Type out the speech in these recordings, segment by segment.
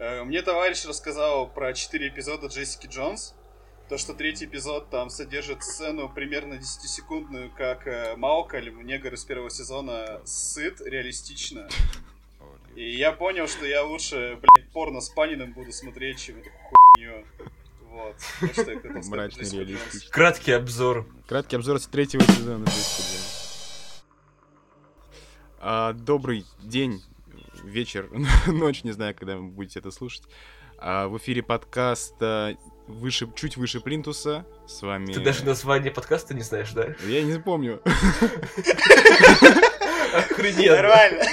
Э, мне товарищ рассказал про 4 эпизода Джессики Джонс. То, что третий эпизод там содержит сцену примерно 10-секундную, как э, Малкольм, негр из первого сезона, сыт реалистично. И я понял, что я лучше, блядь, порно с Паниным буду смотреть, чем эту хуйню. Вот. Мрачный реалистичный. Краткий обзор. Краткий обзор с третьего сезона. А, добрый день, вечер, ночь, не знаю, когда вы будете это слушать. А, в эфире подкаст а, выше, чуть выше Плинтуса. С вами... Ты даже название подкаста не знаешь, да? Я не помню. Охрененно. Нормально.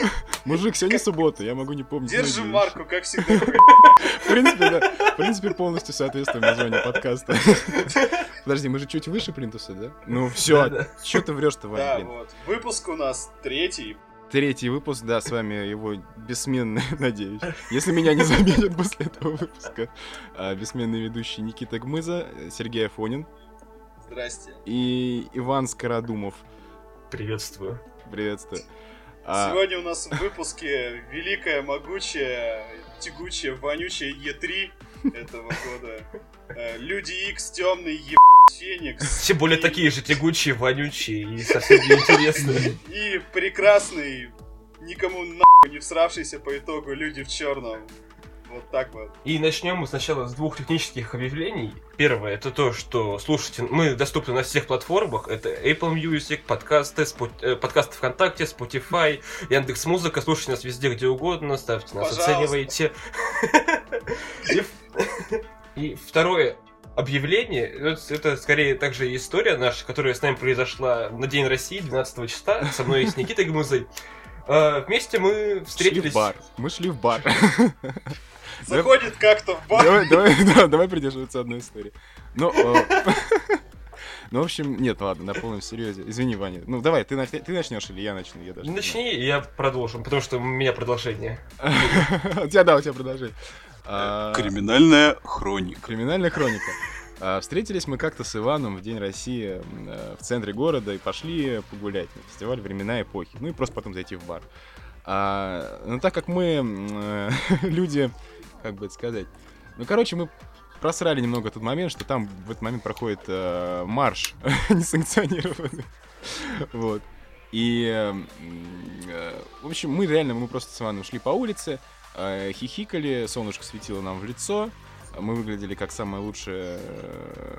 Мужик, сегодня суббота, я могу не помнить. Держи марку, как всегда. В принципе, да. В принципе, полностью соответствует названию подкаста. Подожди, мы же чуть выше Плинтуса, да? Ну все, что ты врешь-то, Вань, Да, вот. Выпуск у нас третий. Третий выпуск, да, с вами его бессменный, надеюсь. Если меня не заметят после этого выпуска. а, Бессменный ведущий Никита Гмыза, Сергей Афонин Здрасте. и Иван Скородумов. Приветствую. Приветствую. А, Сегодня у нас в выпуске великая, могучая, тягучая, вонючая Е3 этого года. Э, Люди Икс, темный еб... Феникс. Все более И- такие же тягучие, вонючие и совсем неинтересные. И прекрасный, никому нахуй не всравшийся по итогу люди в черном. Вот так вот. И начнем мы сначала с двух технических объявлений. Первое, это то, что слушайте, мы доступны на всех платформах. Это Apple Music, подкасты, спо- э, подкасты ВКонтакте, Spotify, Яндекс Музыка. Слушайте нас везде, где угодно, ставьте нас, Пожалуйста. оценивайте. И второе объявление, это, скорее также история наша, которая с нами произошла на День России 12 числа, со мной и с Никитой Гмызой. Э, Вместе мы шли встретились... в бар. Мы шли в бар. Заходит как-то в бар. Давай, давай, да, давай придерживаться одной истории. Ну, э, ну, в общем, нет, ладно, на полном серьезе. Извини, Ваня. Ну, давай, ты, нач- ты начнешь или я начну? Я даже Начни, и я продолжу, потому что у меня продолжение. У тебя, да, у тебя продолжение. А, Криминальная хроника. Криминальная хроника. А, Встретились мы как-то с Иваном в День России э, в центре города и пошли погулять на фестиваль «Времена эпохи». Ну и просто потом зайти в бар. А, ну так как мы э, люди, как бы это сказать, ну короче, мы просрали немного тот момент, что там в этот момент проходит э, марш несанкционированный. Вот. И, э, в общем, мы реально, мы просто с Иваном шли по улице, э, хихикали, солнышко светило нам в лицо, мы выглядели как самое лучшее... э,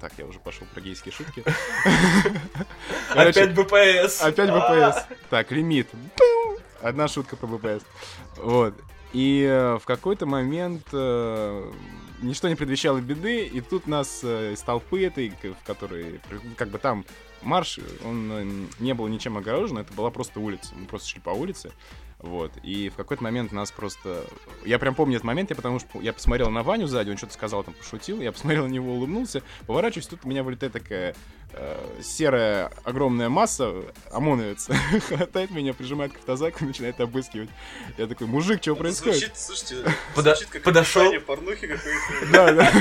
Так, я уже пошел про гейские шутки. Опять БПС! Опять БПС. Так, лимит. Одна шутка про БПС. Вот. И э, в какой-то момент э, ничто не предвещало беды, и тут нас из толпы этой, в которой, как бы там марш, он не был ничем огорожен, это была просто улица. Мы просто шли по улице. Вот. И в какой-то момент нас просто... Я прям помню этот момент, я потому что я посмотрел на Ваню сзади, он что-то сказал, там пошутил, я посмотрел на него, улыбнулся, поворачиваюсь, тут у меня вылетает такая серая огромная масса, ОМОНовец, хватает меня, прижимает к автозаку и начинает обыскивать. Я такой, мужик, что происходит? Звучит, слушайте, Подо- звучит как подошел. описание порнухи какой-то. Да, да.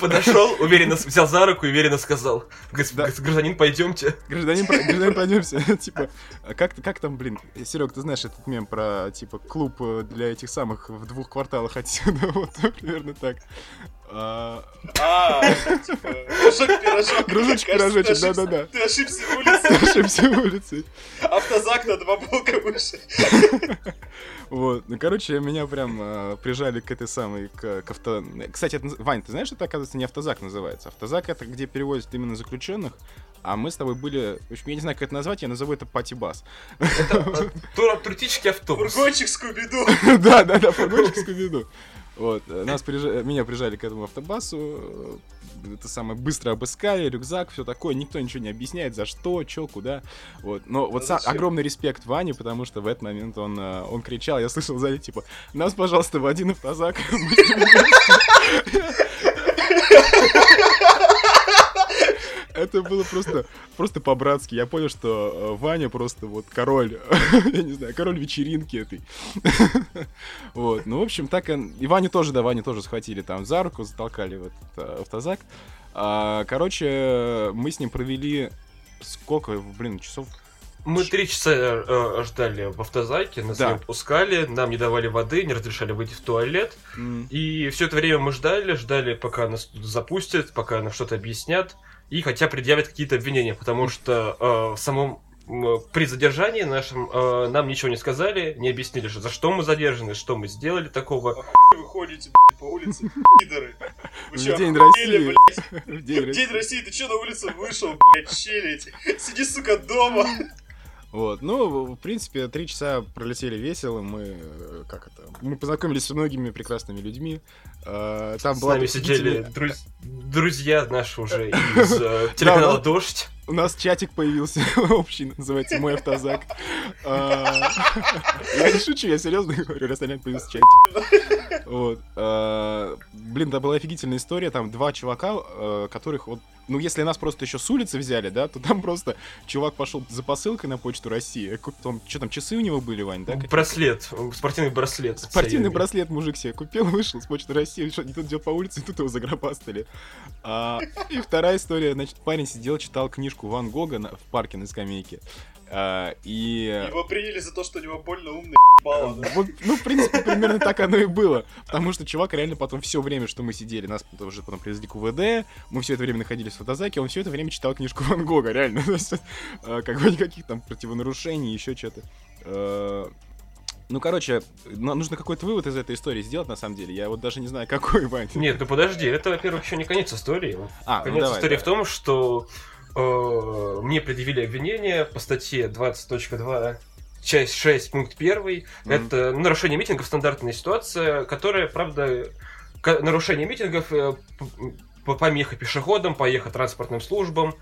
Подошел, уверенно взял за руку и уверенно сказал: «Гос- Да. гос- Гражданин, пойдемте. Гражданин, гражданин, пойдемся. Типа, а как, как там, блин, Серег, ты знаешь этот мем про, типа, клуб э, для этих самых в двух кварталах отсюда, вот примерно так. А, А, типа, дружок-пирожок. Дружочек, Кажется, ты пирожочек, ошибся- да-да-да. Ты ошибся улицей. Ошибся улицей. Автозак на два блока выше. Вот, ну, короче, меня прям э, прижали к этой самой, к, к авто... Кстати, это Вань, ты знаешь, это, оказывается, не автозак называется. Автозак — это где перевозят именно заключенных, а мы с тобой были... В общем, я не знаю, как это назвать, я назову это пати-бас. Это э, тур- туристический автобус. Фургончик Скуби-Ду. Да, да, да, фургончик Скуби-Ду. Вот, э, нас прижа- меня прижали к этому автобасу, э, это самое быстро обыскали, рюкзак, все такое, никто ничего не объясняет, за что, чё, куда, вот. Но вот сам- огромный респект Ване, потому что в этот момент он, э, он кричал, я слышал сзади, типа, нас, пожалуйста, в один автозак. Мы с ним вместе. Это было просто, просто по-братски. Я понял, что э, Ваня просто вот король, я не знаю, король вечеринки этой. Вот, ну, в общем, так. И Ваню тоже, да, Ваню тоже схватили там за руку, затолкали в этот э, автозак. А, короче, мы с ним провели сколько, блин, часов Мы три часа э, ждали в автозаке, нас Да. не пускали, нам не давали воды, не разрешали выйти в туалет. М, И все это время мы ждали, ждали, пока нас тут запустят, пока нам что-то объяснят, и хотя предъявят какие-то обвинения, потому что э, в самом м, при задержании нашем э, нам ничего не сказали, не объяснили, что за что мы задержаны, что мы сделали такого. Вы ходите, блядь, по улице, пидоры. Вы День России. блядь? В День В России. День России, ты чё на улицу вышел, блядь, челядь? Сиди, сука, дома. Вот, ну, в принципе, три часа пролетели весело, мы, э, как это, мы познакомились с многими прекрасными людьми, Э, там С была нами сидели друз- друзья наши уже из э, телеканала да. «Дождь». У нас чатик появился общий, называется «Мой автозак». Я не шучу, я серьезно говорю, раз появился чатик. Вот. Блин, это была офигительная история, там два чувака, которых вот ну, если нас просто еще с улицы взяли, да, то там просто чувак пошел за посылкой на почту России. Куп- Там, что там, часы у него были, Вань, да? Браслет, спортивный браслет. Спортивный браслет мужик себе купил, вышел с почты России, что, тут идет по улице, и тут его загробастали. А, и вторая история, значит, парень сидел, читал книжку Ван Гога на- в парке на скамейке. А, и... Его приняли за то, что у него больно умный ебало, да? Вот, ну, в принципе, примерно так оно и было. Потому что чувак реально потом все время, что мы сидели, нас уже потом привезли к УВД, мы все это время находились в фотозаке, он все это время читал книжку Ван Гога, реально. То есть, э, как бы никаких там противонарушений, еще что-то. Э, Ну, короче, нужно какой-то вывод из этой истории сделать, на самом деле. Я вот даже не знаю, какой, Вань. Нет, ну подожди, это, во-первых, еще не конец истории. А, ну Конец давай, истории давай. в том, что мне предъявили обвинение по статье 20.2 часть 6, пункт 1. Мгм. Это нарушение митингов, стандартная ситуация, которая, правда, нарушение митингов, э, помеха пешеходам, поеха транспортным службам.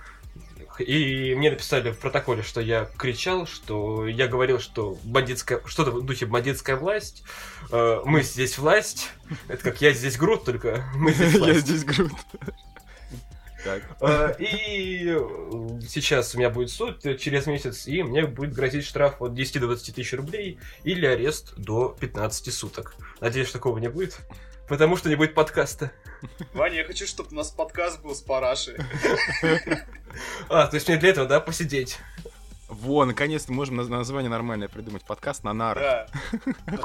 И мне написали в протоколе, что я кричал, что я говорил, что бандитская, что-то в духе бандитская власть, э, мы здесь власть, это как я здесь груд, только мы здесь Я власть. здесь груд. Так. Э, И э, сейчас у меня будет суд э, через месяц, и мне будет грозить штраф от 10 до 20 тысяч рублей или арест до 15 суток. Надеюсь, такого не будет, потому что не будет подкаста. Ваня, я хочу, чтобы у нас подкаст был с парашей. А, то есть мне для этого, да, посидеть? Во, наконец-то можем наз- название нормальное придумать. Подкаст на нарах. Да.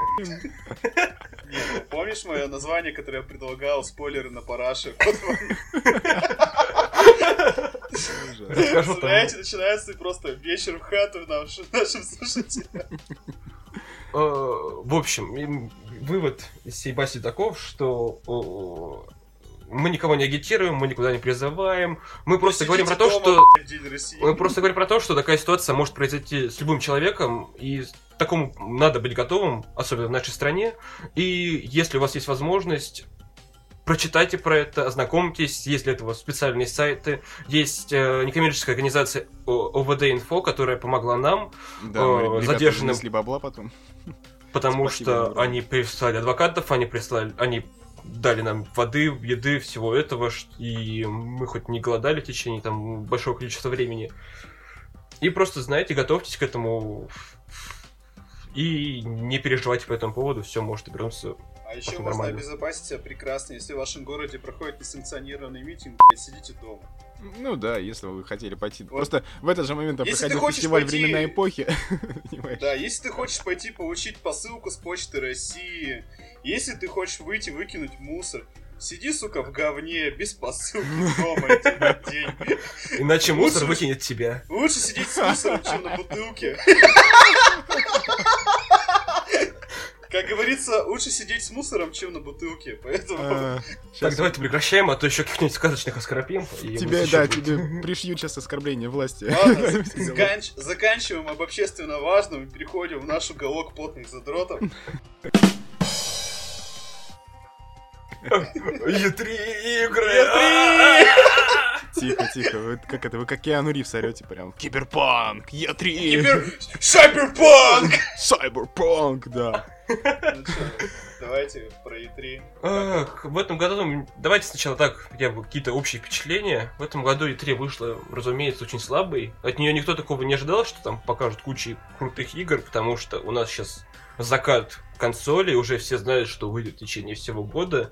Помнишь мое название, которое я предлагал, спойлеры на параше? Представляете, начинается просто вечер в хату нашим, слушателям. Э, В общем, вывод из всей баси таков, что э, мы никого не агитируем, мы никуда не призываем, мы просто говорим про то, что... дома, России. Мы просто говорим про то, что такая ситуация может произойти с любым человеком, и такому надо быть готовым, особенно в нашей стране. И если у вас есть возможность, прочитайте про это, ознакомьтесь, есть для этого специальные сайты, есть э, некоммерческая организация О- ОВД-инфо, которая помогла нам, Да, Э, задержанным- бабла потом. потому Спасибо что они прислали адвокатов, они прислали, они дали нам воды, еды, всего этого, и мы хоть не голодали в течение там большого количества времени. И просто, знаете, готовьтесь к этому и не переживайте по этому поводу, все может обернуться. А еще можно нормально. обезопасить себя прекрасно, если в вашем городе проходит несанкционированный митинг, сидите дома. Ну да, если вы хотели пойти. Вот. Просто в этот же момент Если проходил фестиваль пойти- времена эпохи. Да, если ты хочешь пойти получить посылку с почты России, если ты хочешь выйти выкинуть мусор, сиди, сука, в говне, без посылки дома день. Иначе мусор выкинет тебя. Лучше сидеть с мусором, чем на бутылке. Как говорится, лучше сидеть с мусором, чем на бутылке. Поэтому А, Так, давайте прекращаем, а то еще каких-нибудь сказочных оскорбим. Тебе, да, тебе пришьют сейчас оскорбление власти. Заканчиваем об общественно важном и переходим в наш уголок плотных задротов. E3 игры! Тихо, тихо. Вы как это, вы как Киану Ривз орете прям. Киберпанк, E3, Кибер... Cyberpunk! Cyberpunk, да. Ну давайте про E3. Ах, в этом году, м, давайте сначала так, хотя бы какие-то общие впечатления. В этом году E3 вышла, разумеется, очень слабой. От нее никто такого не ожидал, что там покажут кучу крутых игр, потому что у нас сейчас закат консолей, уже все знают, что выйдет в течение всего года.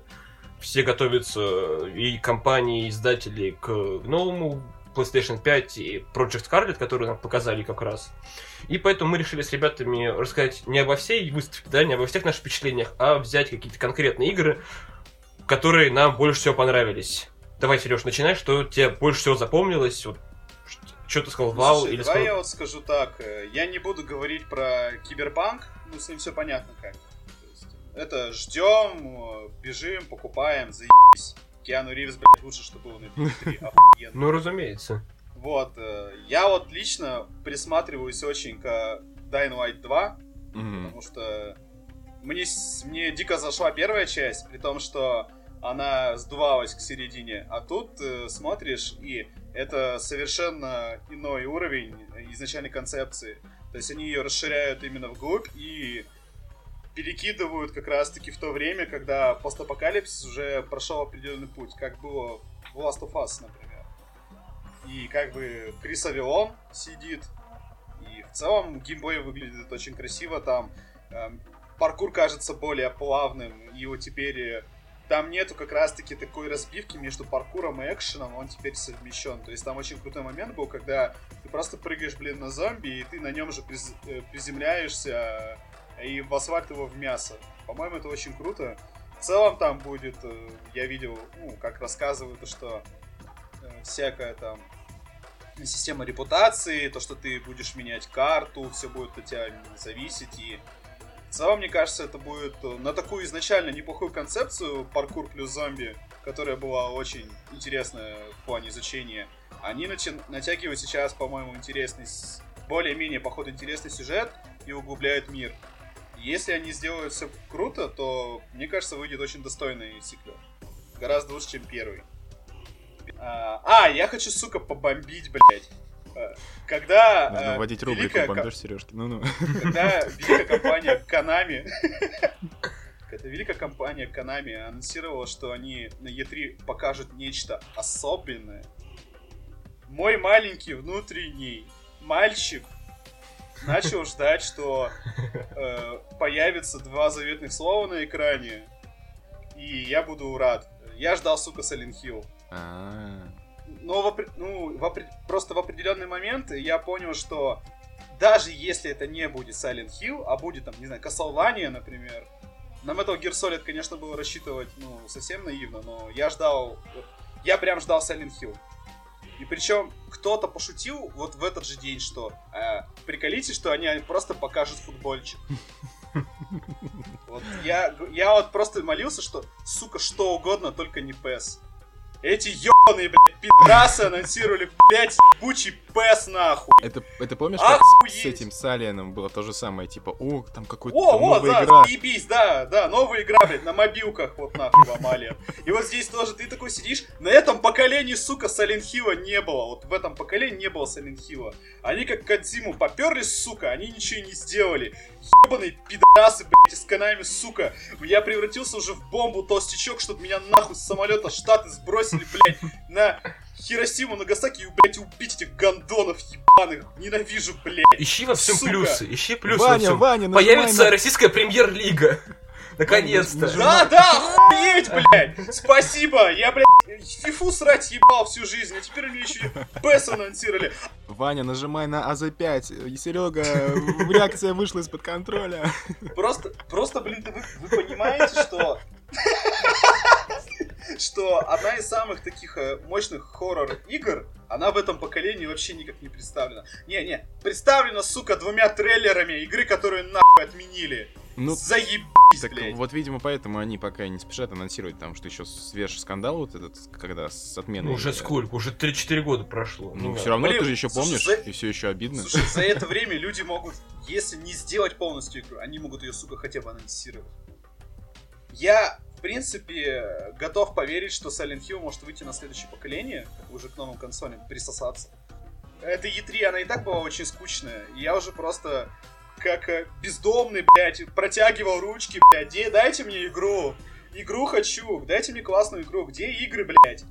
Все готовятся, и компании, и издатели, к новому PlayStation 5 и Project Scarlet, которую нам показали как раз. И поэтому мы решили с ребятами рассказать не обо всей выставке, да, не обо всех наших впечатлениях, а взять какие-то конкретные игры, которые нам больше всего понравились. Давай, Сереж, начинай, что тебе больше всего запомнилось, вот, что ты сказал, вау, Слушай, или давай сказал... я вот скажу так, э, я не буду говорить про киберпанк, ну с ним все понятно как. Есть, Это ждем, э, бежим, покупаем, заебись. Киану Ривз, блядь, лучше, что было на PS3, охуенно. Ну, разумеется. Вот, э, я вот лично присматриваюсь очень к Dying Light 2, Мгм. потому что мне, мне дико зашла первая часть, при том, что она сдувалась к середине, а тут э, смотришь, и это совершенно иной уровень изначальной концепции. То есть они ее расширяют именно вглубь и перекидывают как раз-таки в то время, когда постапокалипсис уже прошел определенный путь, как было в Last of Us, например. И как бы Крис Авилон сидит, и в целом геймплей выглядит очень красиво, там эм, паркур кажется более плавным, и вот теперь э, там нету как раз-таки такой разбивки между паркуром и экшеном, он теперь совмещен. То есть там очень крутой момент был, когда ты просто прыгаешь, блин, на зомби, и ты на нем же приз- э, приземляешься и в асфальт его в мясо. По-моему, это очень круто. В целом там будет, э, я видел, ну, как рассказывают, то, что э, всякая там система репутации, то, что ты будешь менять карту, все будет от тебя зависеть, и в целом, мне кажется, это будет э, на такую изначально неплохую концепцию паркур плюс зомби, которая была очень интересная в плане изучения. Они начи- натягивают сейчас, по-моему, интересный, более-менее, походу, интересный сюжет и углубляют мир. Если они сделают все круто, то, мне кажется, выйдет очень достойный сиквел. Гораздо лучше, чем первый. А, а, я хочу, сука, побомбить, блядь. Э, Когда Нужно э, вводить рубрику «Бомбеж Сережки». Ну-ну. когда великая компания Konami, когда великая компания Konami анонсировала, что они на E3 покажут нечто особенное, мой маленький внутренний мальчик начал ждать, что э, появится два заветных слова на экране, и я буду рад. Я ждал, сука, Silent Hill. А, Но в, ну, в просто в определенный момент я понял, что даже если это не будет Silent Hill, а будет там, не знаю, Castlevania, например, на Metal Gear Solid, конечно, было рассчитывать, ну, совсем наивно, но я ждал, я прям ждал Silent Hill. И причем кто-то пошутил вот в этот же день, что э, приколите, что они просто покажут футбольчик. Вот я, я вот просто молился, что, сука, что угодно, только не PES. Эти ебаные, блядь, пидорасы анонсировали, блядь, ебучий PES нахуй. Это, это помнишь, как Охуеть! с этим Салианом было то же самое, типа, о, там какой-то О, новая да, игра. заебись, да, да, новая игра, блядь, на мобилках, вот нахуй, в Амале. И вот здесь тоже ты такой сидишь, на этом поколении, сука, Hill не было, вот в этом поколении не было Hill. Они как Кадзиму поперлись, сука, они ничего не сделали. Ебаные пидорасы, блядь, из Канами, сука. Я превратился уже в бомбу толстячок, чтобы меня нахуй с самолета Штаты сбросили, блядь, на Хиросиму, Нагасаки и, блядь, убить этих гандонов ебаных. Ненавижу, блядь. Ищи во всем Сука. плюсы, ищи плюсы во Ваня, всем. Ваня, нажимай Появится на- российская премьер-лига. Наконец-то. Да, да, охуеть, блядь! Спасибо! Я, блядь, фифу срать ебал всю жизнь, а теперь мне еще и PES анонсировали. Ваня, нажимай на АЗ5. И Серега, реакция вышла из-под контроля. Просто, просто, блин, вы, вы понимаете, что... что одна из самых таких э, мощных хоррор-игр, она в этом поколении вообще никак не представлена. Не-не, представлена, сука, двумя трейлерами игры, которые нахуй отменили. Ну, Заебись, так блядь. вот, видимо, поэтому они пока не спешат анонсировать, там, что еще свежий скандал вот этот, когда с отменой... Ну, уже э, сколько? Уже 3-4 года прошло. Ну, да. все равно Блин, ты же еще слушай, помнишь, за- и все еще обидно. Слушай, за это время люди могут, если не сделать полностью игру, они могут ее, сука, хотя бы анонсировать. Я, в принципе, готов поверить, что Silent Hill может выйти на следующее поколение, уже к новым консолям, присосаться. Эта E3, она и так была очень скучная. и Я уже просто, как э, бездомный, блядь, протягивал ручки, блядь, «Де- дайте мне игру. Игру хочу, дайте мне классную игру. Где игры, блядь?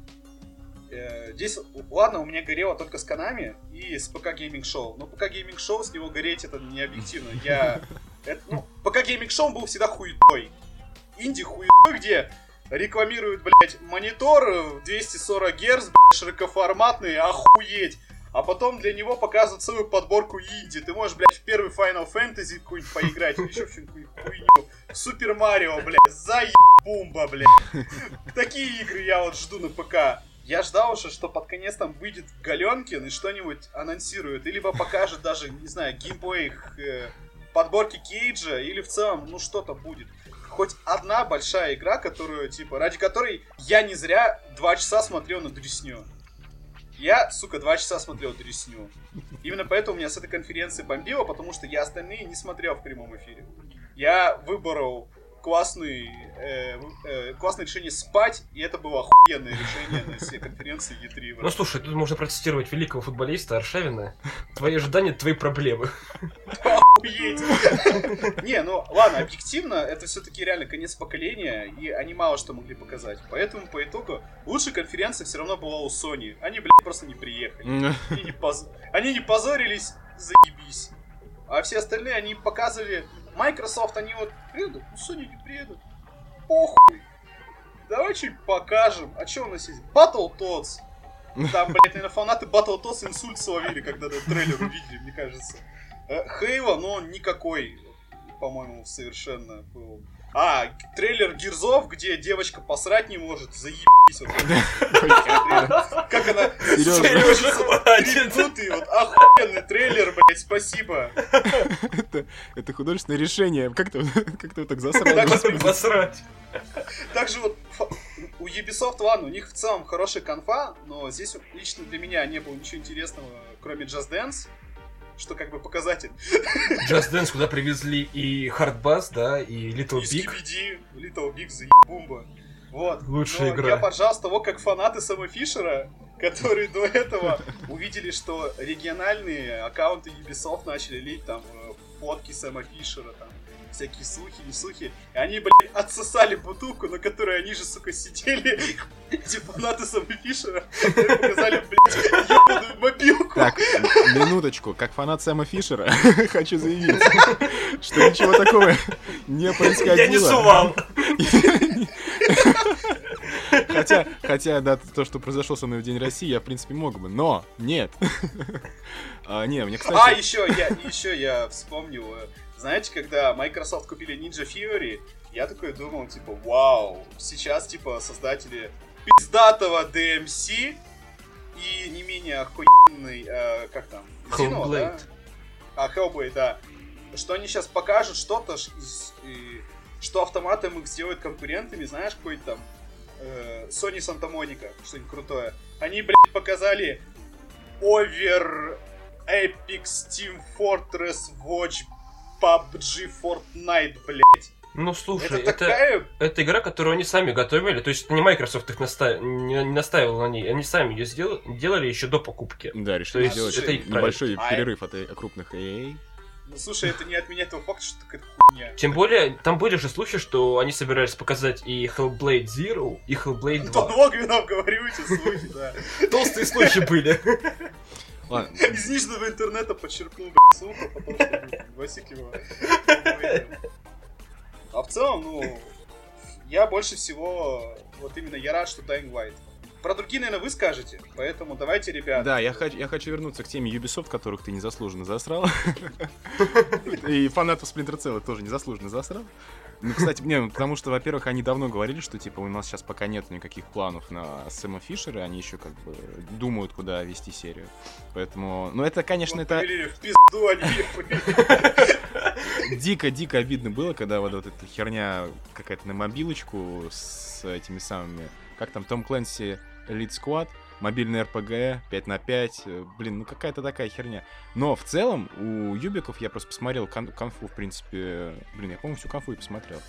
Э, Здесь, ладно, у меня горело только с Канами и с ПК Gaming Show. Но ПК Gaming Show с него гореть это не объективно. Я... это, ну, ПК Gaming Show был всегда хуетой. Инди хуетой, где рекламируют, блядь, монитор 240 Гц, блядь, широкоформатный, охуеть. А потом для него показывают целую подборку инди. Ты можешь, блядь, в первый Final Fantasy какую-нибудь поиграть, или еще в какую-нибудь хуйню. Супер Марио, блядь, заебумба, блядь. Такие игры я вот жду на ПК. Я ждал уже, что под конец там выйдет Галенкин и что-нибудь анонсирует. Или покажет даже, не знаю, геймплей э, подборки Кейджа, или в целом, ну что-то будет. Хоть одна большая игра, которую, типа, ради которой я не зря два часа смотрел на Дресню. Я, сука, два часа смотрел Дресню. Именно поэтому меня с этой конференции бомбило, потому что я остальные не смотрел в прямом эфире. Я выбрал классный, э, э, классное решение спать, и это было охуенное решение на всей конференции E3. Ну слушай, тут можно процитировать великого футболиста Аршавина. Твои ожидания, твои проблемы. Охуеть! Не, ну ладно, объективно, это все-таки реально конец поколения, и они мало что могли показать. Поэтому, по итогу, лучшая конференция все равно была у Sony. Они, блядь, просто не приехали. Они не, поз... они не позорились, заебись. А все остальные, они показывали Microsoft, они вот приедут, ну Sony не приедут. Похуй. Давай чуть покажем. А что у нас есть? Battletoads. Там, блядь, наверное, фанаты Battletoads инсульт словили, когда этот трейлер увидели, мне кажется. Хейла, но он никакой, по-моему, совершенно был. А, трейлер Гирзов, где девочка посрать не может, заебись. Вот, как она требуется, вот охуенный трейлер, блядь, спасибо. это, это художественное решение. Как ты, как так засрал? Так засрать. Также вот у Ubisoft, ладно, у них в целом хорошая конфа, но здесь лично для меня не было ничего интересного, кроме Just Dance что как бы показатель. Just Dance, куда привезли и Hard Bass, да, и Little и Big. Skibidi, Little Big, заебумба. Вот. Лучшая Но игра. Я поржал с того, как фанаты Сэма Фишера, которые до этого увидели, что региональные аккаунты Ubisoft начали лить там э, фотки Сэма Фишера, там всякие слухи, не слухи. И они, блядь, отсосали бутылку, на которой они же, сука, сидели. Эти фанаты Сэма Фишера и показали, блядь, ебаную мобилку. Так, минуточку. Как фанат Сэма Фишера хочу заявить, что ничего такого не происходило. Я не сувал. Хотя, хотя, да, то, что произошло со мной в День России, я, в принципе, мог бы, но нет. А, не, мне, А, кстати... еще я, еще я вспомнил, э, знаете, когда Microsoft купили Ninja Fury, я такой думал, типа, вау, сейчас, типа, создатели пиздатого DMC и не менее охуенный, э, как там, Hellblade. да? А, Hellblade, да. Что они сейчас покажут что-то, ш- из- и- что автоматом их сделают конкурентами, знаешь, какой-то там э, Sony Santa Monica, что-нибудь крутое. Они, блядь, показали Over Epic Steam Fortress Watch PUBG Fortnite, блядь. Ну слушай, это, это, такая... это игра, которую они сами готовили. То есть это не Microsoft их наста... не, не настаивал на ней. Они сами ее сделали, делали еще до покупки. Да, решили есть сделать это их небольшой проект. А, перерыв от э, крупных AA. Ну, слушай, это не отменяет того факта, что это какая-то хуйня. Тем более, там были же слухи, что они собирались показать и Hellblade Zero, и Hellblade Антон 2. Логвинов, говорю эти слухи, да. Толстые слухи были. Из нижнего интернета подчеркнул, блядь, ссылку, потому что Васильева. А в целом, ну, я больше всего, вот именно я рад, что Dying Light. Про другие, наверное, вы скажете, поэтому давайте, ребят. Да, я хочу, я хочу вернуться к теме Ubisoft, которых ты незаслуженно засрал. И фанатов Splinter Cell тоже незаслуженно засрал. Ну, кстати, не, ну, потому что, во-первых, они давно говорили, что, типа, у нас сейчас пока нет никаких планов на Сэма Фишера, они еще, как бы, думают, куда вести серию. Поэтому, ну, это, конечно, Вот это в пизду, они ехали. дико-дико обидно было, когда вот, вот эта херня какая-то на мобилочку с этими самыми... Как там, Том Клэнси Elite Squad, мобильный RPG, 5 на 5, э, блин, ну какая-то такая херня. Но в целом у Юбиков я просто посмотрел кон- конфу, в принципе, блин, я, по-моему, всю конфу и посмотрел.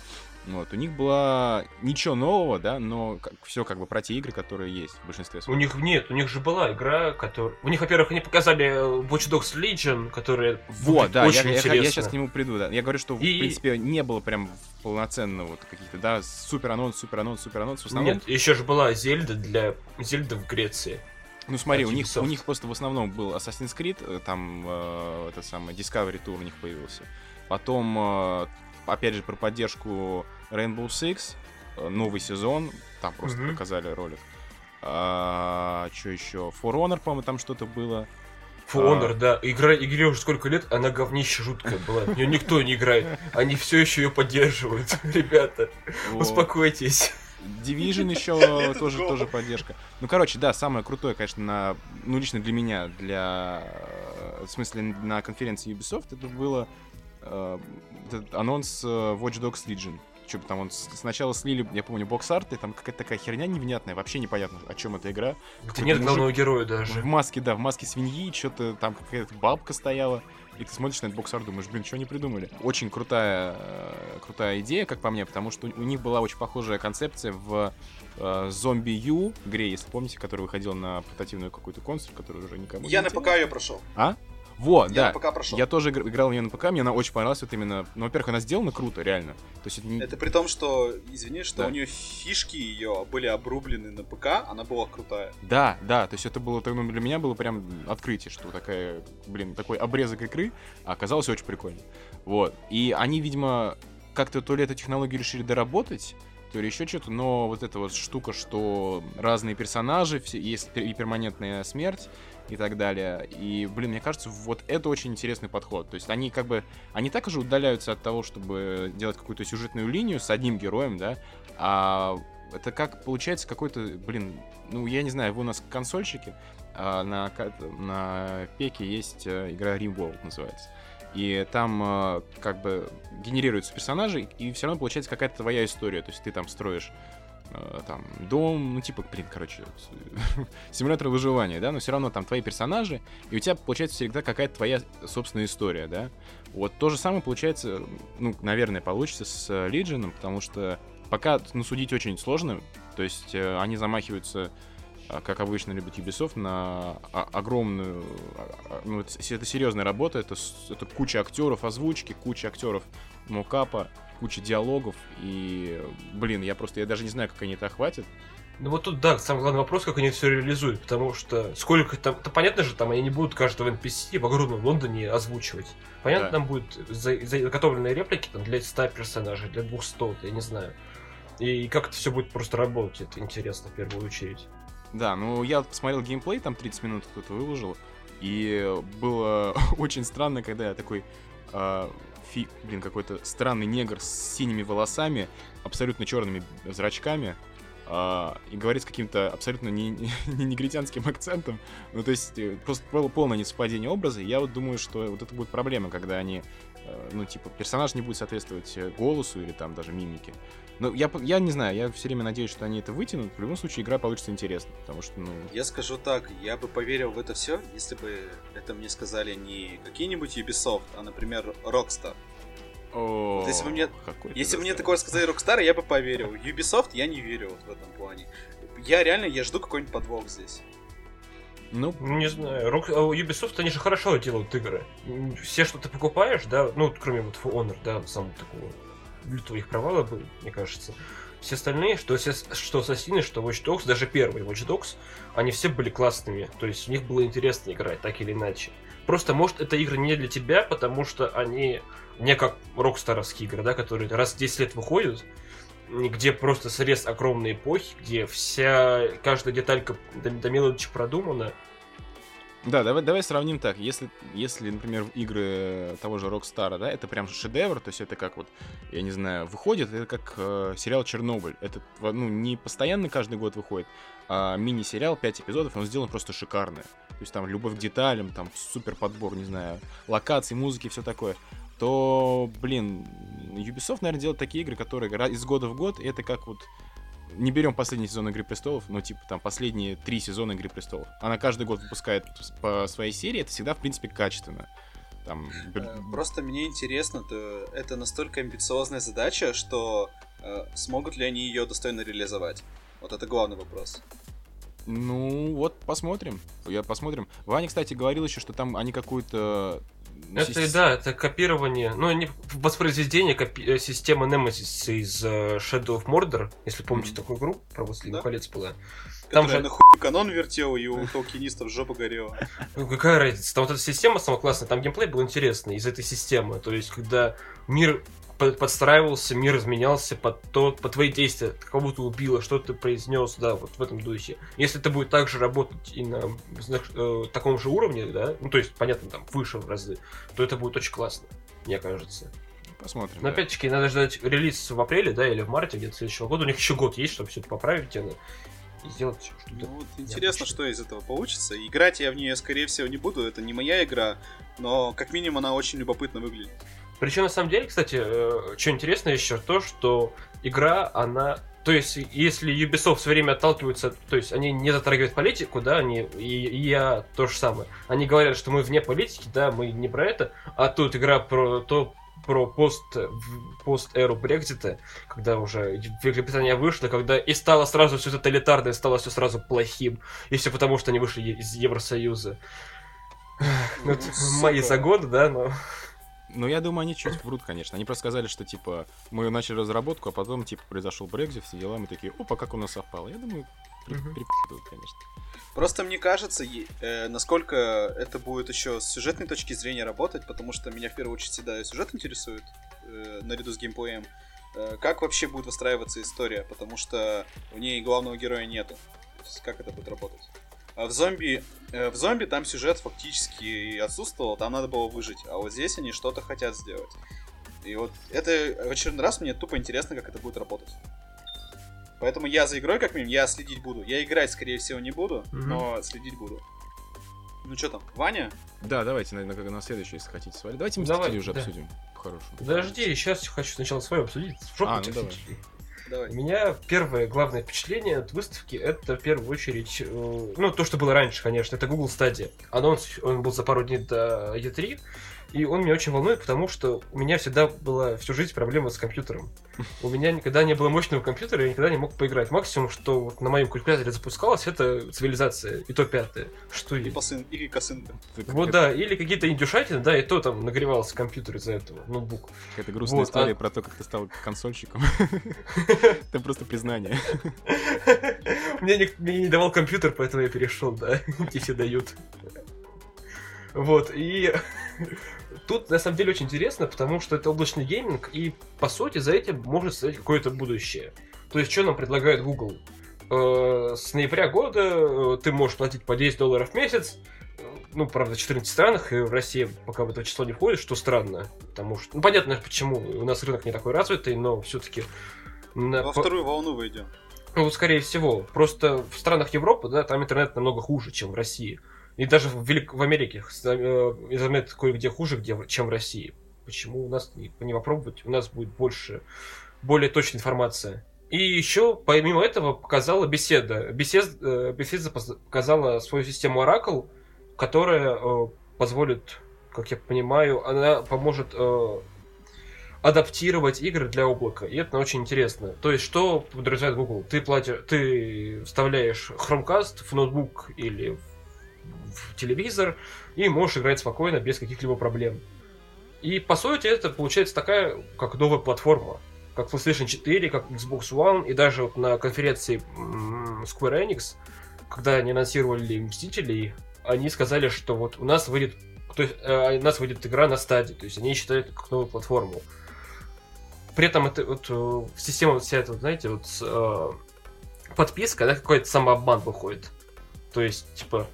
Вот, у них была ничего нового, да, но все как бы про те игры, которые есть в большинстве У своем. них нет, у них же была игра, которая... У них, во-первых, они показали Watch Dogs Legion, которая Вот, да, я, очень я- я интересно. сейчас к нему приду, да. Я говорю, что, в И- принципе, не было прям полноценно вот каких-то, да, супер анонс, супер анонс, супер анонс. В основном, Нет, еще же была Зельда для Зельда в Греции. ну смотри, от у них, у них просто в основном был Assassin's Creed, э, там э, это самое Discovery Tour у них появился. Потом, э, опять же, про поддержку Rainbow Six, э, новый сезон, там просто Мгм. показали ролик. А, что еще? For Honor, по-моему, там что-то было. For Honor, да. Игра, игре уже сколько лет, она говнище жуткая была. В нее никто не играет. Они все еще ее поддерживают. Ребята, Вот. успокойтесь. Division еще тоже, тоже поддержка. Ну, короче, да, самое крутое, конечно, на, ну, лично для меня, для, э, в смысле, на конференции Ubisoft, это было э, этот анонс э, Watch Dogs Legion. Что там, он сначала слили, я помню, бокс-арты, там какая-то такая херня невнятная, вообще непонятно, о чем эта игра. Где нет главного героя В даже. маске, да, в маске свиньи, что-то там какая-то бабка стояла. И ты смотришь на этот бокс-арт, думаешь, блин, что они придумали? Очень крутая, э, крутая идея, как по мне, потому что у них была очень похожая концепция в Zombie U игре, если помните, которая выходила на портативную какую-то консоль, которую уже никому не Я на интересна. ПК ее прошел. А? Во, Я да. на ПК прошел. Я тоже игр- играл в нее на ПК, мне она очень понравилась, вот именно, ну, во-первых, она сделана круто, реально. То есть это не... Это при том, что, извини, что Да. у нее фишки ее были обрублены на ПК, она была крутая. Да, да, то есть это было, ну, для меня было прям открытие, что такая, блин, такой обрезок игры а оказалось очень прикольно. Вот. И они, видимо, как-то то ли эту технологию решили доработать, то ли еще что-то, но вот эта вот штука, что разные персонажи, все, есть и перманентная смерть и так далее. И, блин, мне кажется, вот это очень интересный подход. То есть они как бы, они так уже удаляются от того, чтобы делать какую-то сюжетную линию с одним героем, да, а это как получается какой-то, блин, ну я не знаю, вы у нас консольщики, а на, на пеке есть э, игра RimWorld называется. И там э, как бы генерируются персонажи, и все равно получается какая-то твоя история. То есть ты там строишь там дом, ну типа, блин, короче, симулятор выживания, да, но все равно там твои персонажи, и у тебя получается всегда какая-то твоя собственная история, да. Вот то же самое получается, ну, наверное, получится с э, Legion, потому что пока, ну, судить очень сложно, то есть э, они замахиваются а, как обычно любит Ubisoft, на огромную... Ну, это, это серьезная работа, это, это куча актеров озвучки, куча актеров мокапа, куча диалогов, и, блин, я просто, я даже не знаю, как они это охватят. Ну вот тут, да, самый главный вопрос, как они все реализуют, потому что сколько там, то понятно же, там они не будут каждого NPC в огромном Лондоне озвучивать. Понятно, Да. там будут за- заготовленные реплики там, для 100 персонажей, для 200, я не знаю. И как это все будет просто работать, это интересно в первую очередь. Да, ну, я посмотрел геймплей, там 30 минут кто-то выложил, и было очень странно, когда я такой... а, фи, блин, какой-то странный негр с синими волосами, абсолютно черными зрачками, а, и говорит с каким-то абсолютно не, не негритянским акцентом. Ну, то есть, э, просто пол- полное несовпадение образа. И Я вот думаю, что вот это будет проблема, когда они, э, ну, типа, персонаж не будет соответствовать э, голосу или там даже мимике. Ну, я, я не знаю, я все время надеюсь, что они это вытянут. В любом случае, игра получится интересной, потому что, ну... Я скажу так, я бы поверил в это все, если бы это мне сказали не какие-нибудь Ubisoft, а, например, Rockstar. О, если бы мне- Если бы мне такое сказали Rockstar, я бы поверил. Ubisoft я не верю вот в этом плане. Я реально, я жду какой-нибудь подвох здесь. Ну, не знаю, а, Ubisoft, они же хорошо делают игры. Все, что ты покупаешь, да, ну, кроме вот For Honor, да, самого такого лютого их провала был, мне кажется. Все остальные, что, что Ассасины, что Watch Dogs, даже первый Watch Dogs, они все были классными. То есть в них было интересно играть, так или иначе. Просто, может, это игры не для тебя, потому что они не как рокстаровские игры, да, которые раз в 10 лет выходят, где просто срез огромной эпохи, где вся, каждая деталька до, до мелочи продумана, да, давай, давай сравним так. Если, если, например, игры того же Rockstar, да, это прям шедевр, то есть это как вот, я не знаю, выходит, это как э, сериал Чернобыль. Это, ну, не постоянно каждый год выходит, а мини-сериал, 5 эпизодов, он сделан просто шикарно. То есть там любовь к деталям, там супер подбор, не знаю, локаций, музыки, все такое. То, блин, Ubisoft, наверное, делает такие игры, которые из года в год, это как вот не берем последний сезон Игры престолов, но типа там последние три сезона Игры престолов. Она каждый год выпускает по своей серии, это всегда, в принципе, качественно. Там, Э, Просто мне интересно, то это настолько амбициозная задача, что э, смогут ли они ее достойно реализовать? Вот это главный вопрос. Ну, вот посмотрим. Я посмотрим. Ваня, кстати, говорил еще, что там они какую-то... Это, да, это копирование, ну, не воспроизведение копи- э, системы Nemesis из э, Shadow of Mordor, если помните Мгм. такую игру про «Властелин Да. колец» была. Там Там же на хуй канон вертел, и у толкинистов жопа горела. Ну, какая разница? Там вот эта система самая классная, там геймплей был интересный из этой системы. То есть, когда мир подстраивался, мир изменялся под, то, под твои действия, кого ты убила, что ты произнес, да, вот в этом духе. Если это будет также работать и на знаешь, э, таком же уровне, да, ну, то есть, понятно, там, выше в разы, то это будет очень классно, мне кажется. Посмотрим. Но да. опять-таки, надо ждать релиз в апреле, да, или в марте где-то следующего года. У них еще год есть, чтобы все это поправить и, и сделать что-то. Ну, вот интересно, что из этого получится. Играть я в нее, скорее всего, не буду. Это не моя игра, но как минимум она очень любопытно выглядит. Причем, на самом деле, кстати, э, что интересно еще, то, что игра, она... То есть, если Ubisoft все время отталкиваются, то есть они не затрагивают политику, да, они, и, и я то же самое. Они говорят, что мы вне политики, да, мы не про это, а тут игра про то, про пост, в- пост-эру Брекзита, когда уже Великобритания вышла, когда и стало сразу все тоталитарное, стало все сразу плохим, и все потому, что они вышли из Евросоюза. Ну, это мои загоны, да, но... Ну, я думаю, они чуть врут, конечно. Они просто сказали, что, типа, мы начали разработку, а потом, типа, произошел Брекзит, все дела, мы такие, опа, как у нас совпало. Я думаю, при- Мгм. припи***ют, конечно. Просто мне кажется, э, насколько это будет еще с сюжетной точки зрения работать, потому что меня в первую очередь всегда сюжет интересует, э, наряду с геймплеем. Э, как вообще будет выстраиваться история, потому что в ней главного героя нету. То есть как это будет работать? А в зомби, э, в зомби там сюжет фактически отсутствовал, там надо было выжить, а вот здесь они что-то хотят сделать. И вот это в очередной раз мне тупо интересно, как это будет работать. Поэтому я за игрой, как минимум, я следить буду. Я играть, скорее всего, не буду, Мгм. но следить буду. Ну что там, Ваня? Да, давайте на, на, на следующий, если хотите, свалить. Давайте Давай, Мстители уже да. обсудим. По-хорошему. Подожди, сейчас хочу сначала свое обсудить. Жопу А, ну тебя давай. У меня первое главное впечатление от выставки это в первую очередь, э, ну то, что было раньше, конечно, это Google Stadia. Анонс, он был за пару дней до E3, и он меня очень волнует, потому что у меня всегда была всю жизнь проблема с компьютером. У меня никогда не было мощного компьютера, я никогда не мог поиграть. Максимум, что вот на моем калькуляторе запускалось, это цивилизация, и то пятая. Что И, и... посын, и косынка. Вот да, или какие-то индюшатины, да, и то там нагревался компьютер из-за этого, ноутбук. Какая-то грустная Вот, история а- про то, как ты стал консольщиком. Это просто признание. Мне, не давал компьютер, поэтому я перешел, да, где все дают. Вот, и тут на самом деле очень интересно, потому что это облачный гейминг, и по сути за этим может стоять какое-то будущее. То есть, что нам предлагает Google? Э, С ноября года э, ты можешь платить по 10 долларов в месяц, э, ну, правда, в 14 странах, и в России пока в это число не входит, что странно, потому что, ну, понятно, почему, у нас рынок не такой развитый, но все-таки Во вторую волну выйдем. ну, скорее всего. Просто в странах Европы, да, там интернет намного хуже, чем в России. И даже в, Велик... в Америке э, интернет кое-где хуже, где... чем в России. Почему у нас не, попробовать? У нас будет больше, более точная информация. И еще, помимо этого, показала беседа. Бесед... э, Беседа показала свою систему Oracle, которая э, позволит, как я понимаю, она поможет э, адаптировать игры для облака. И это очень интересно. То есть, что подразумевает Google? Ты платишь, ты вставляешь Chromecast в ноутбук или в, телевизор и можешь играть спокойно, без каких-либо проблем. И по сути это получается такая, как новая платформа. Как PlayStation 4, как Xbox One, и даже вот на конференции Square Enix, когда они анонсировали Мстителей, они сказали, что вот у нас выйдет то есть, э, у нас выйдет игра на стадии, то есть они считают это как новую платформу. При этом это вот э, система вся эта, знаете, вот э, подписка, да, какой-то самообман выходит. То есть, типа,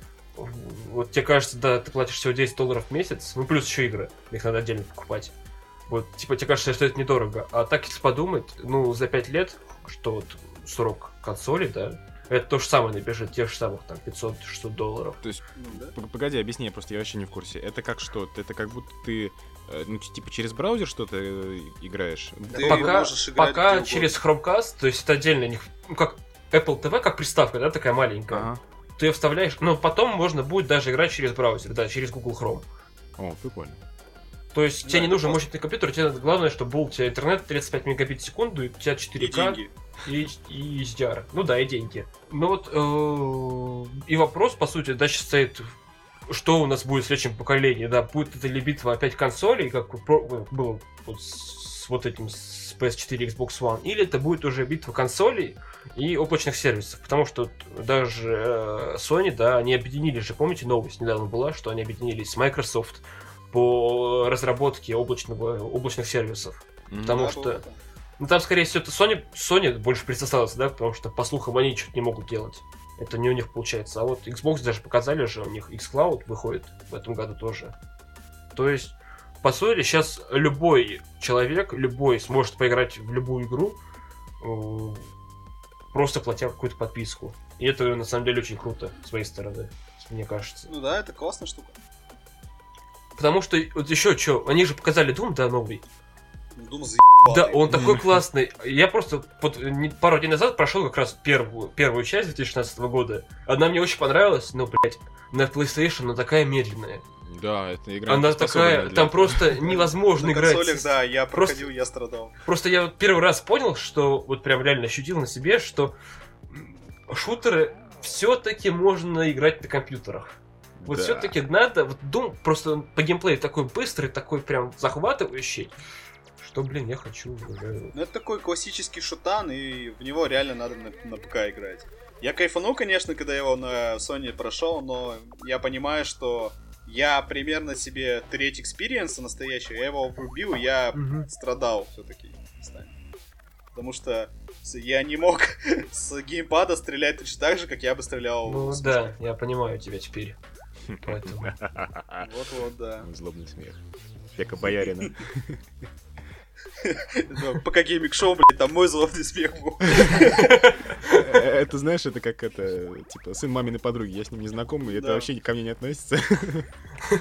вот тебе кажется, да, ты платишь всего 10 долларов в месяц, ну плюс еще игры, их надо отдельно покупать. Вот, типа, тебе кажется, что это недорого. А так, если подумать, ну, за 5 лет, что вот срок консоли, да, это то же самое набежит, тех же самых там 500-600 долларов. То есть, Ну, да. погоди, объясни, просто я вообще не в курсе. Это как что? Это как будто ты, э, ну, типа, через браузер что-то э, играешь? Ты пока можешь играть пока через Chromecast, то есть это отдельно, ну, как Apple TV, как приставка, да, такая маленькая. Ага. Ты ее вставляешь, но потом можно будет даже играть через браузер, да, через Google Chrome. О, прикольно. То есть Да, тебе не нужен мощный компьютер, тебе главное, чтобы был у тебя интернет 35 мегабит в секунду, и у тебя И 4К деньги. и, и HDR. Ну да, и деньги. Ну вот, э, и вопрос, по сути, дальше стоит, что у нас будет в следующем поколении, да, будет это ли битва опять консолей, как про- было вот с вот этим с PS4 и Xbox One, или это будет уже битва консолей и облачных сервисов, потому что даже э, Sony, да, они объединились же, помните, новость недавно была, что они объединились с Microsoft по разработке облачного, облачных сервисов. Мгм. Потому Да, что- было. Ну там, скорее всего, это Sony, Sony больше присосалась, да, потому что, по слухам, они что-то не могут делать. Это не у них получается. А вот Xbox даже показали же, у них xCloud выходит в этом году тоже. То есть, по сути, сейчас любой человек, любой сможет поиграть в любую игру, просто платя какую-то подписку. И это, на самом деле, очень круто с своей стороны, мне кажется. Ну да, это классная штука. Потому что, вот еще что, они же показали Doom, да, новый. Doom заебал. Да, он такой классный. Я просто не- пару дней назад прошел как раз первую, первую часть 2016 года. Она мне очень понравилась, но, блядь, на PlayStation она такая медленная. Да, это игра. Она такая, для там просто невозможно На играть. консолях, да, я Просто- проходил, я страдал. Просто я вот первый раз понял, что вот прям реально ощутил на себе, что шутеры все-таки можно играть на компьютерах. Вот Да. все-таки надо, вот Doom просто по геймплею такой быстрый, такой прям захватывающий, что, блин, я хочу уже Ну, это такой классический шутан, и в него реально надо на, на ПК играть. Я кайфанул, конечно, когда я его на Sony прошел, но я понимаю, что я примерно себе треть экспириенса настоящего, я его врубил, я Мгм. страдал все-таки местами. Потому что я не мог с геймпада стрелять точно так же, как я бы стрелял Ну да, я понимаю тебя теперь. Поэтому. Вот-вот, да. Злобный смех. Века боярина. Ну, ПК Gaming Show, блядь, там мой злобный смех был. Э, Это, знаешь, это как это, типа, сын маминой подруги. Я с ним не знаком, и это вообще ко мне не относится.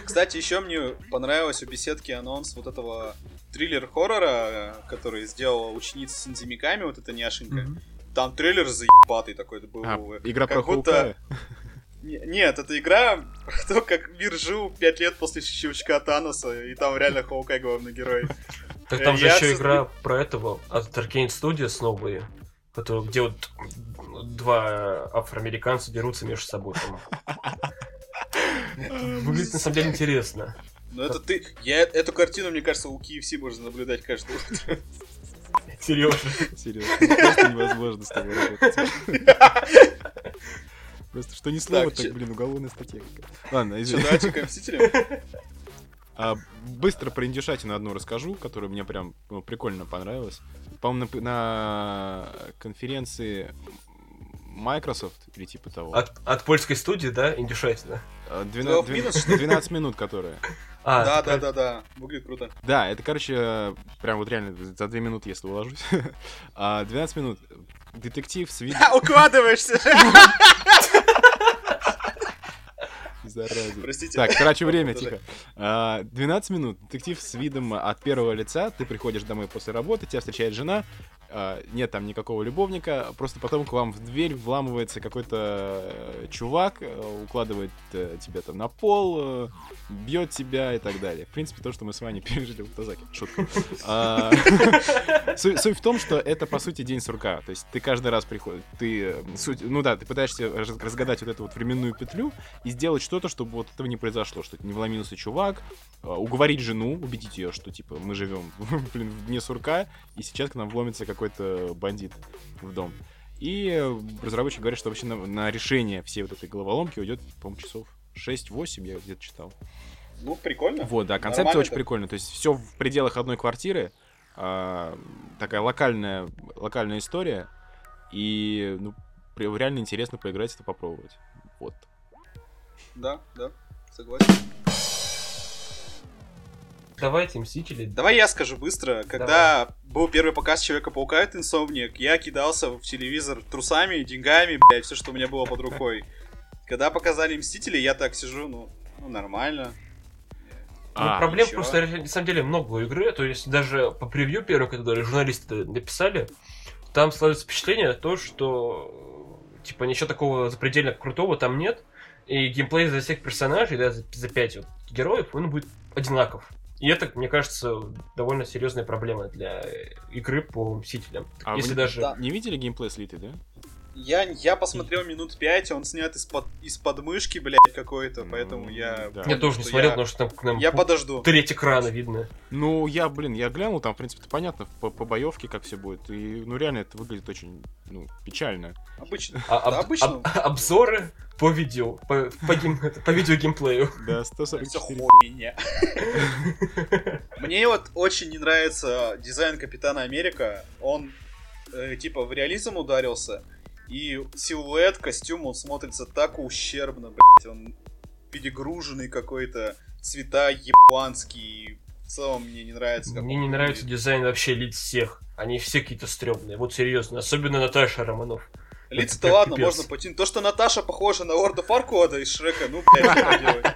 Кстати, еще мне понравилось у беседки анонс вот этого триллер-хоррора, который сделала ученица с Инзимиками, вот эта няшенька. Там трейлер заебатый такой это был. А, игра как про будто- Нет, это игра про то, как мир жил пять лет после щелчка Таноса, и там реально Хоукай главный герой. Так там же Я еще игра про этого от Arkane Studios новые, которые, где вот два афроамериканца дерутся между собой. там. Выглядит на самом деле интересно. Но это ты... Я эту картину, мне кажется, у KFC можно наблюдать каждое утро. Серьезно. Серьезно, просто невозможно с тобой работать. Просто что ни слово, Так, блин, уголовная статья. Ладно, Че, извини. давайте к Мстителям? А, быстро про индюшатину одну расскажу, которая мне прям ну, прикольно понравилась. По-моему, на, на конференции Microsoft или типа того. От, от польской студии, да, индюшатина? а, 12 12, минут, что ли? 12 минут, которая. А, Да, да, да, да. Выглядит круто. Да, это, короче, прям вот реально за 2 минуты, если уложусь. А, 12 минут. Детектив с видом... Укладываешься! Зараза. Простите. Так, трачу время, тихо. А, 12 минут. Детектив с видом от первого лица. Ты приходишь домой после работы, тебя встречает жена. А, Нет там никакого любовника. Просто потом к вам в дверь вламывается какой-то э, чувак, э, укладывает э, тебя там на пол, бьет тебя и так далее. В принципе, то, что мы с вами пережили в Тазаке. Шутка. А, Суть в том, что это, по сути, день сурка. То есть ты каждый раз приходишь, ты, ну да, ты пытаешься раз- разгадать вот эту вот временную петлю и сделать что-то, чтобы вот этого не произошло, что не вломился чувак, уговорить жену, убедить ее, что, типа, мы живем, блин, в дне сурка, и сейчас к нам вломится какой-то бандит в дом. И разработчики говорят, что вообще на, на решение всей вот этой головоломки уйдет, по-моему, часов 6-8, я где-то читал. Ну, прикольно. Вот, да, концепция Нормально очень прикольная. То есть все в пределах одной квартиры. а, такая локальная, локальная история. И ну, реально интересно поиграть это попробовать. Вот. Да, да, согласен. Давайте, Мстители. Давай я скажу быстро. Когда был первый показ Человека-паука от Insomniac, я кидался в телевизор трусами, деньгами, блядь, все, что у меня было под рукой. Когда показали Мстители, я так сижу, ну, ну нормально. Ну, А, проблем ничего. просто, на самом деле, много у игры. То есть даже по превью первого, когда журналисты написали, там складывается впечатление то, что типа ничего такого запредельно крутого там нет. И геймплей за всех персонажей, да, за, за пять вот героев, он будет одинаков. И это, мне кажется, довольно серьезная проблема для игры по Мстителям. А вы Если не- даже... Да. Не видели геймплей слитый, да? Я, я посмотрел минут пять, он снят из-под из подмышки, блядь, какой-то, поэтому я... Да. Я тоже не смотрел, я- потому что там к нам Я подожду. треть экрана видно. Ну, я, блин, я глянул, там, в принципе, понятно, по, по боевке как все будет. И, ну, реально, это выглядит очень, ну, печально. Обычно. А, Да, обычно. об- обзоры по видео, по, по, гейм- по видео геймплею. Да, Это 144. хуйня. Мне вот очень не нравится дизайн Капитана Америка. Он э, типа в реализм ударился, и силуэт, костюм, он смотрится так ущербно, блядь. Он перегруженный какой-то, цвета ебанские. В целом мне не нравится. Мне не нравится дизайн вообще лиц всех. Они все какие-то стрёмные. Вот серьезно. Особенно Наташа Романов. Лица-то ладно, пипец. можно потянуть. То, что Наташа похожа на Орда Фаркода из Шрека, ну, блядь, что поделать.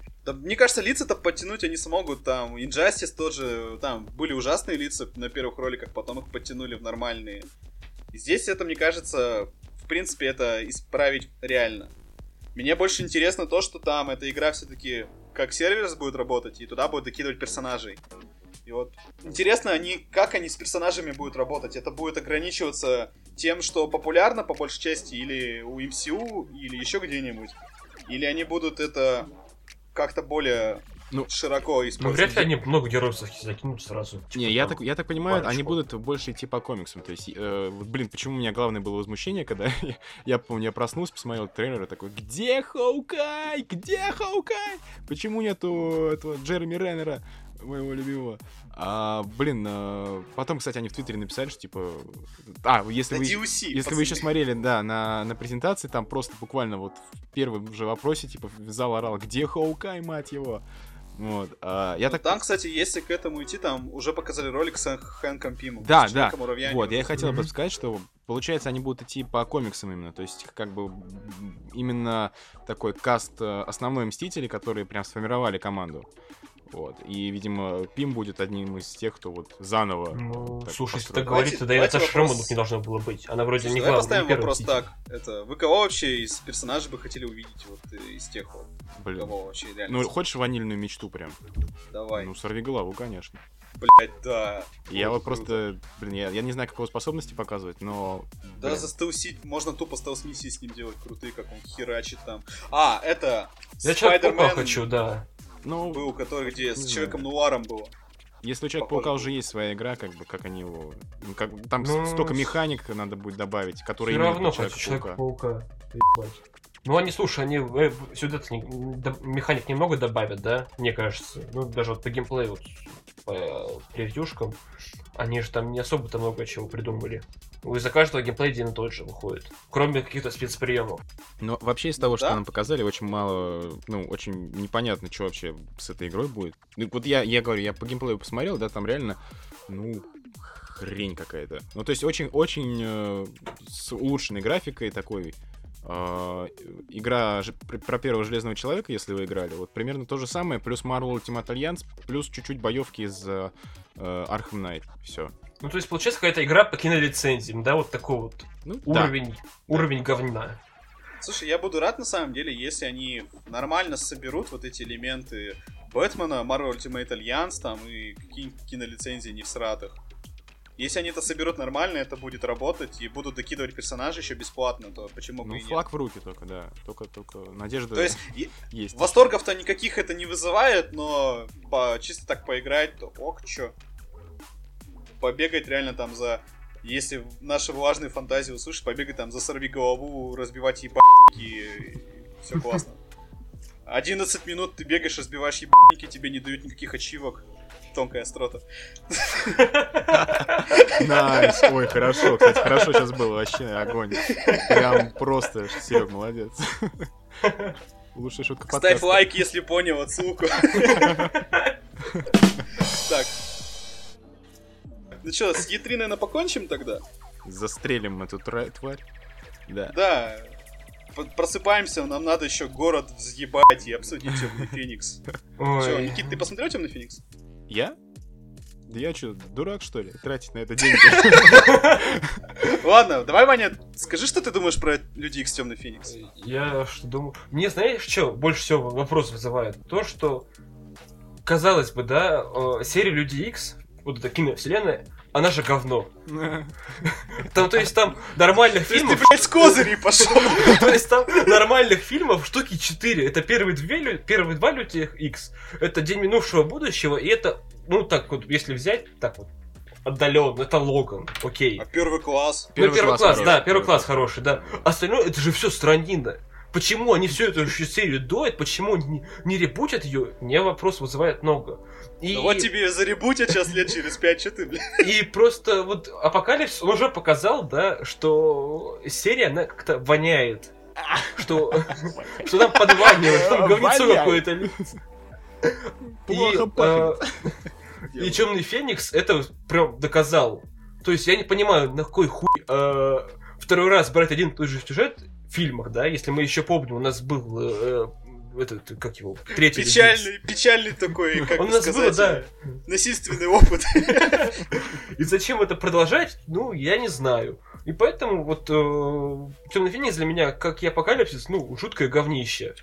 Да, мне кажется, лица-то подтянуть они смогут. Там Injustice тоже, там были ужасные лица на первых роликах, потом их подтянули в нормальные. И здесь это, мне кажется, в принципе, это исправить реально. Мне больше интересно то, что там эта игра все-таки как сервис будет работать, и туда будут докидывать персонажей. И вот интересно, они, как они с персонажами будут работать. Это будет ограничиваться тем, что популярно по большей части, или у MCU, или еще где-нибудь. Или они будут это как-то более Ну, широко Ну, использовать. вряд ли они много героев закинут сразу. Типа Не, я там так, я так понимаю, они парочку. будут больше идти по комиксам. То есть, э, вот, блин, почему у меня главное было возмущение, когда я, я помню, я проснулся, посмотрел трейлер и такой, где Хоукай? Где Хоукай? Почему нету этого Джереми Реннера, моего любимого? А, блин, э, потом, кстати, они в Твиттере написали, что типа... А, если Это вы... DLC, Если вы еще смотрели, да, на, на презентации, там просто буквально вот в первом же вопросе, типа, в зал орал, где Хоукай, мать его? Вот. а, я Ну, так Там, кстати, если к этому идти, там уже показали ролик с Хэнком Пимом. Да, да. Вот, я и хотел бы Мгм. сказать, что получается, они будут идти по комиксам именно. То есть, как бы именно такой каст э, основной мстители, которые прям сформировали команду. Вот. И, видимо, Пим будет одним из тех, кто вот заново. Ну, так слушай, если так тогда и давайте Наташа вопрос- не должно было быть. Она вроде Слушай, не давай главная, поставим не первый вопрос так. Это, вы кого вообще из персонажей бы хотели увидеть вот э, из тех вот? Блин. Кого вообще реально? Ну, хочешь ванильную мечту прям? Давай. Ну, сорви голову, конечно. Блять, да. Я вот круто. просто, блин, я, я не знаю, как его способности показывать, но... Да, блин, застелсить, можно тупо стелс-миссии с ним делать крутые, как он херачит там. А, это Я Спайдермен хочу, да. Ну, был, который где с Человеком Нуаром был. Если у Человека-паука уже есть своя игра, как бы, как они его... ну, как, там с- Ну, столько с- механик надо будет добавить, которые Все именно равно хочу Человека-паука. Человека-паука. Ну, они, слушай, они э, сюда механик немного добавят, да, мне кажется. Ну, даже вот по геймплею, вот, по превьюшкам, они же там не особо-то много чего придумали. Из-за каждого геймплей один и тот же выходит. Кроме каких-то спецприемов. Но вообще из того, что Да? нам показали, очень мало, ну, очень непонятно, что вообще с этой игрой будет. Ну, вот я, я говорю, я по геймплею посмотрел, да, там реально, ну, хрень какая-то. Ну, то есть очень-очень э, с улучшенной графикой такой. Э, игра про первого Железного Человека, если вы играли, вот примерно то же самое, плюс Marvel Ultimate Alliance, плюс чуть-чуть боевки из э, э, Arkham Knight. Все. Ну, то есть, получается, какая-то игра по кинолицензиям, да, вот такой вот Ну, да. уровень, уровень говна. Слушай, я буду рад на самом деле, если они нормально соберут вот эти элементы Бэтмена, Marvel Ultimate Alliance там и какие-нибудь кинолицензии не всратых. Если они это соберут нормально, это будет работать и будут докидывать персонажей еще бесплатно, то почему бы Ну, и нет? флаг в руки только, да. Только, только надежда То есть и- есть. восторгов-то никаких это не вызывает, но по, чисто так поиграть, то ок, чё. Побегать реально там за... Если наши влажные фантазии услышишь, побегать там за сорвиголову, разбивать ебаники, все классно. 11 минут ты бегаешь, разбиваешь ебаники, тебе не дают никаких ачивок. Тонкая острота. Nice. Ой, хорошо. Кстати, хорошо сейчас было. Вообще огонь. Прям просто, Серег, молодец. Лучшая шутка Ставь подкаста. лайк, если понял отсылку. Так. Ну что, с Е3, наверное, покончим тогда? Застрелим эту тварь. Да. Да. Просыпаемся, нам надо еще город взъебать и обсудить Темный Феникс. Че. Никит, ты посмотрел Темный Феникс? Я? Да я что, дурак, что ли? Тратить на это деньги? Ладно, давай, Ваня, скажи, что ты думаешь про Люди Икс Темный Феникс. Я что думаю... Мне, знаешь, что больше всего вопрос вызывает? То, что, казалось бы, да, э, серия Люди Икс, вот эта киновселенная, она же говно. Там, то есть там нормальных фильмов... ты, блядь, с козырей пошел. То есть там нормальных фильмов штуки 4. Это первые, две, первые два Люди X. Это День минувшего будущего. И это, ну так вот, если взять, так вот, отдаленно, это Логан. Окей. А первый класс. Ну, первый класс, да, первый класс хороший, да. Остальное, это же все страннина. Почему они всю эту серию доят, почему не, не ребутят ее, мне вопрос вызывает много. И, Ну вот тебе заребутят сейчас лет через пять, что ты, и просто вот Апокалипсис он уже показал, да, что серия, она как-то воняет. Что, что там подванивает, что там говнецо какое-то. Плохо пахнет. э, И Темный Феникс это прям доказал. То есть я не понимаю, на какой хуй э, второй раз брать один и тот же сюжет фильмах, да, если мы еще помним, у нас был э, э, этот, как его, третий Печальный, печальный такой, как Он сказать, да. э, насильственный опыт. И зачем это продолжать, ну, я не знаю. И поэтому вот э, Темный Феникс для меня, как и Апокалипсис, ну, жуткое говнище.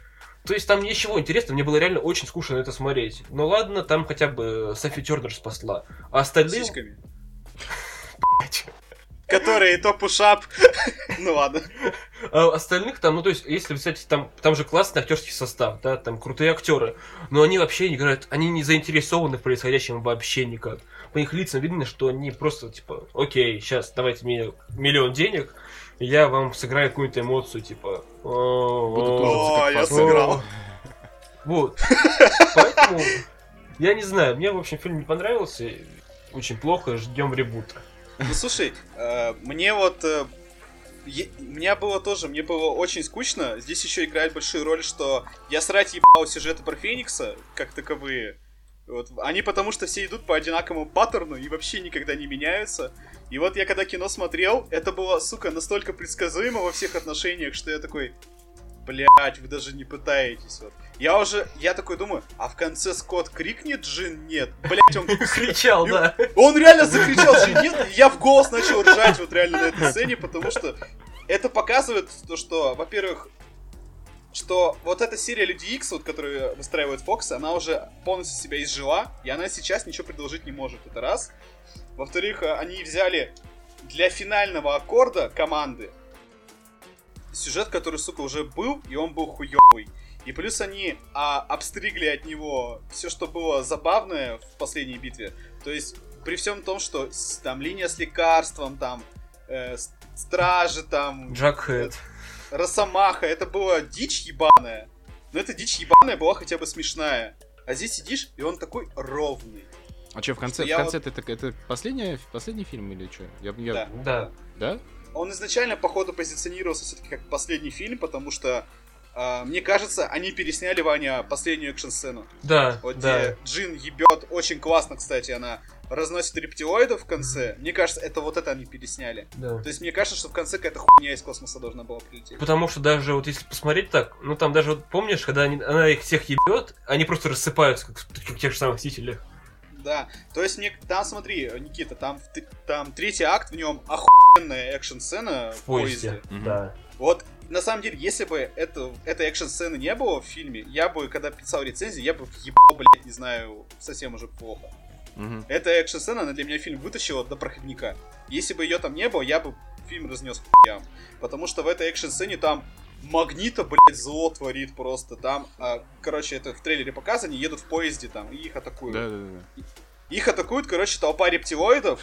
То есть там ничего интересного, мне было реально очень скучно это смотреть. Но ладно, там хотя бы Софи Тернер спасла. А остальные... Сиськами. Которые то пушап. Ну ладно. А остальных там, ну то есть, если взять, там, там же классный актерский состав, да, там крутые актеры, но они вообще не играют, они не заинтересованы в происходящем вообще никак. По их лицам видно, что они просто типа, окей, сейчас давайте мне миллион денег, и я вам сыграю какую-то эмоцию, типа. «О, я фасоль». сыграл. Вот. Поэтому, я не знаю, мне, в общем, фильм не понравился, очень плохо, ждем ребута. Ну слушай, э, мне вот... э, У меня было тоже, мне было очень скучно. Здесь еще играет большую роль, что я срать ебал сюжеты про Феникса, как таковые. Вот. Они потому что все идут по одинаковому паттерну и вообще никогда не меняются. И вот я когда кино смотрел, это было, сука, настолько предсказуемо во всех отношениях, что я такой, блять, вы даже не пытаетесь. Вот. Я уже, я такой думаю, а в конце Скотт крикнет Джин? Нет. Блять, он Кричал, да. он реально закричал же нет, и я в голос начал ржать вот реально на этой сцене, потому что это показывает то, что, во-первых, что вот эта серия Люди Икс, вот, которую выстраивает Фокс, она уже полностью себя изжила, и она сейчас ничего предложить не может, это раз. Во-вторых, э, они взяли для финального аккорда команды сюжет, который, сука, уже был, и он был хуёвый. И плюс они а, обстригли от него все, что было забавное в последней битве. То есть, при всем том, что там линия с лекарством, там э, стражи, там Джакхед. Росомаха, это была дичь ебаная. Но эта дичь ебаная была хотя бы смешная. А здесь сидишь, и он такой ровный. А что, в конце, в Я конце это, это последний, последний фильм или что? Я, я- Да. Да. Да? Он изначально, походу, позиционировался все-таки как последний фильм, потому что, а, мне кажется, они пересняли, Ваня, последнюю экшн-сцену. Да, Вот да. где Джин ебет, очень классно, кстати, она разносит рептилоидов в конце. Мне кажется, это вот это они пересняли. да. То есть мне кажется, что в конце какая-то хуйня из космоса должна была прилететь. Потому что даже вот если посмотреть так, ну там даже вот помнишь, когда они- она их всех ебет, они просто рассыпаются, как, как в тех же самых Мстителях. Да, то есть мне там, смотри, Никита, там, там третий акт, в нем охуенная экшн-сцена в, В поезде. Мгм. Да. Вот, на самом деле, если бы это, этой экшн-сцены не было в фильме, я бы, когда писал рецензию, я бы ебал, блядь, не знаю, совсем уже плохо. Мгм. Эта экшн-сцена, она для меня фильм вытащила до проходника. Если бы ее там не было, я бы фильм разнес хуям. Потому что в этой экшн-сцене там Магнита, блядь, зло творит просто. Там, а, короче, это в трейлере показано, едут в поезде там, и их атакуют. Да, да, да. Их атакует, короче, толпа рептилоидов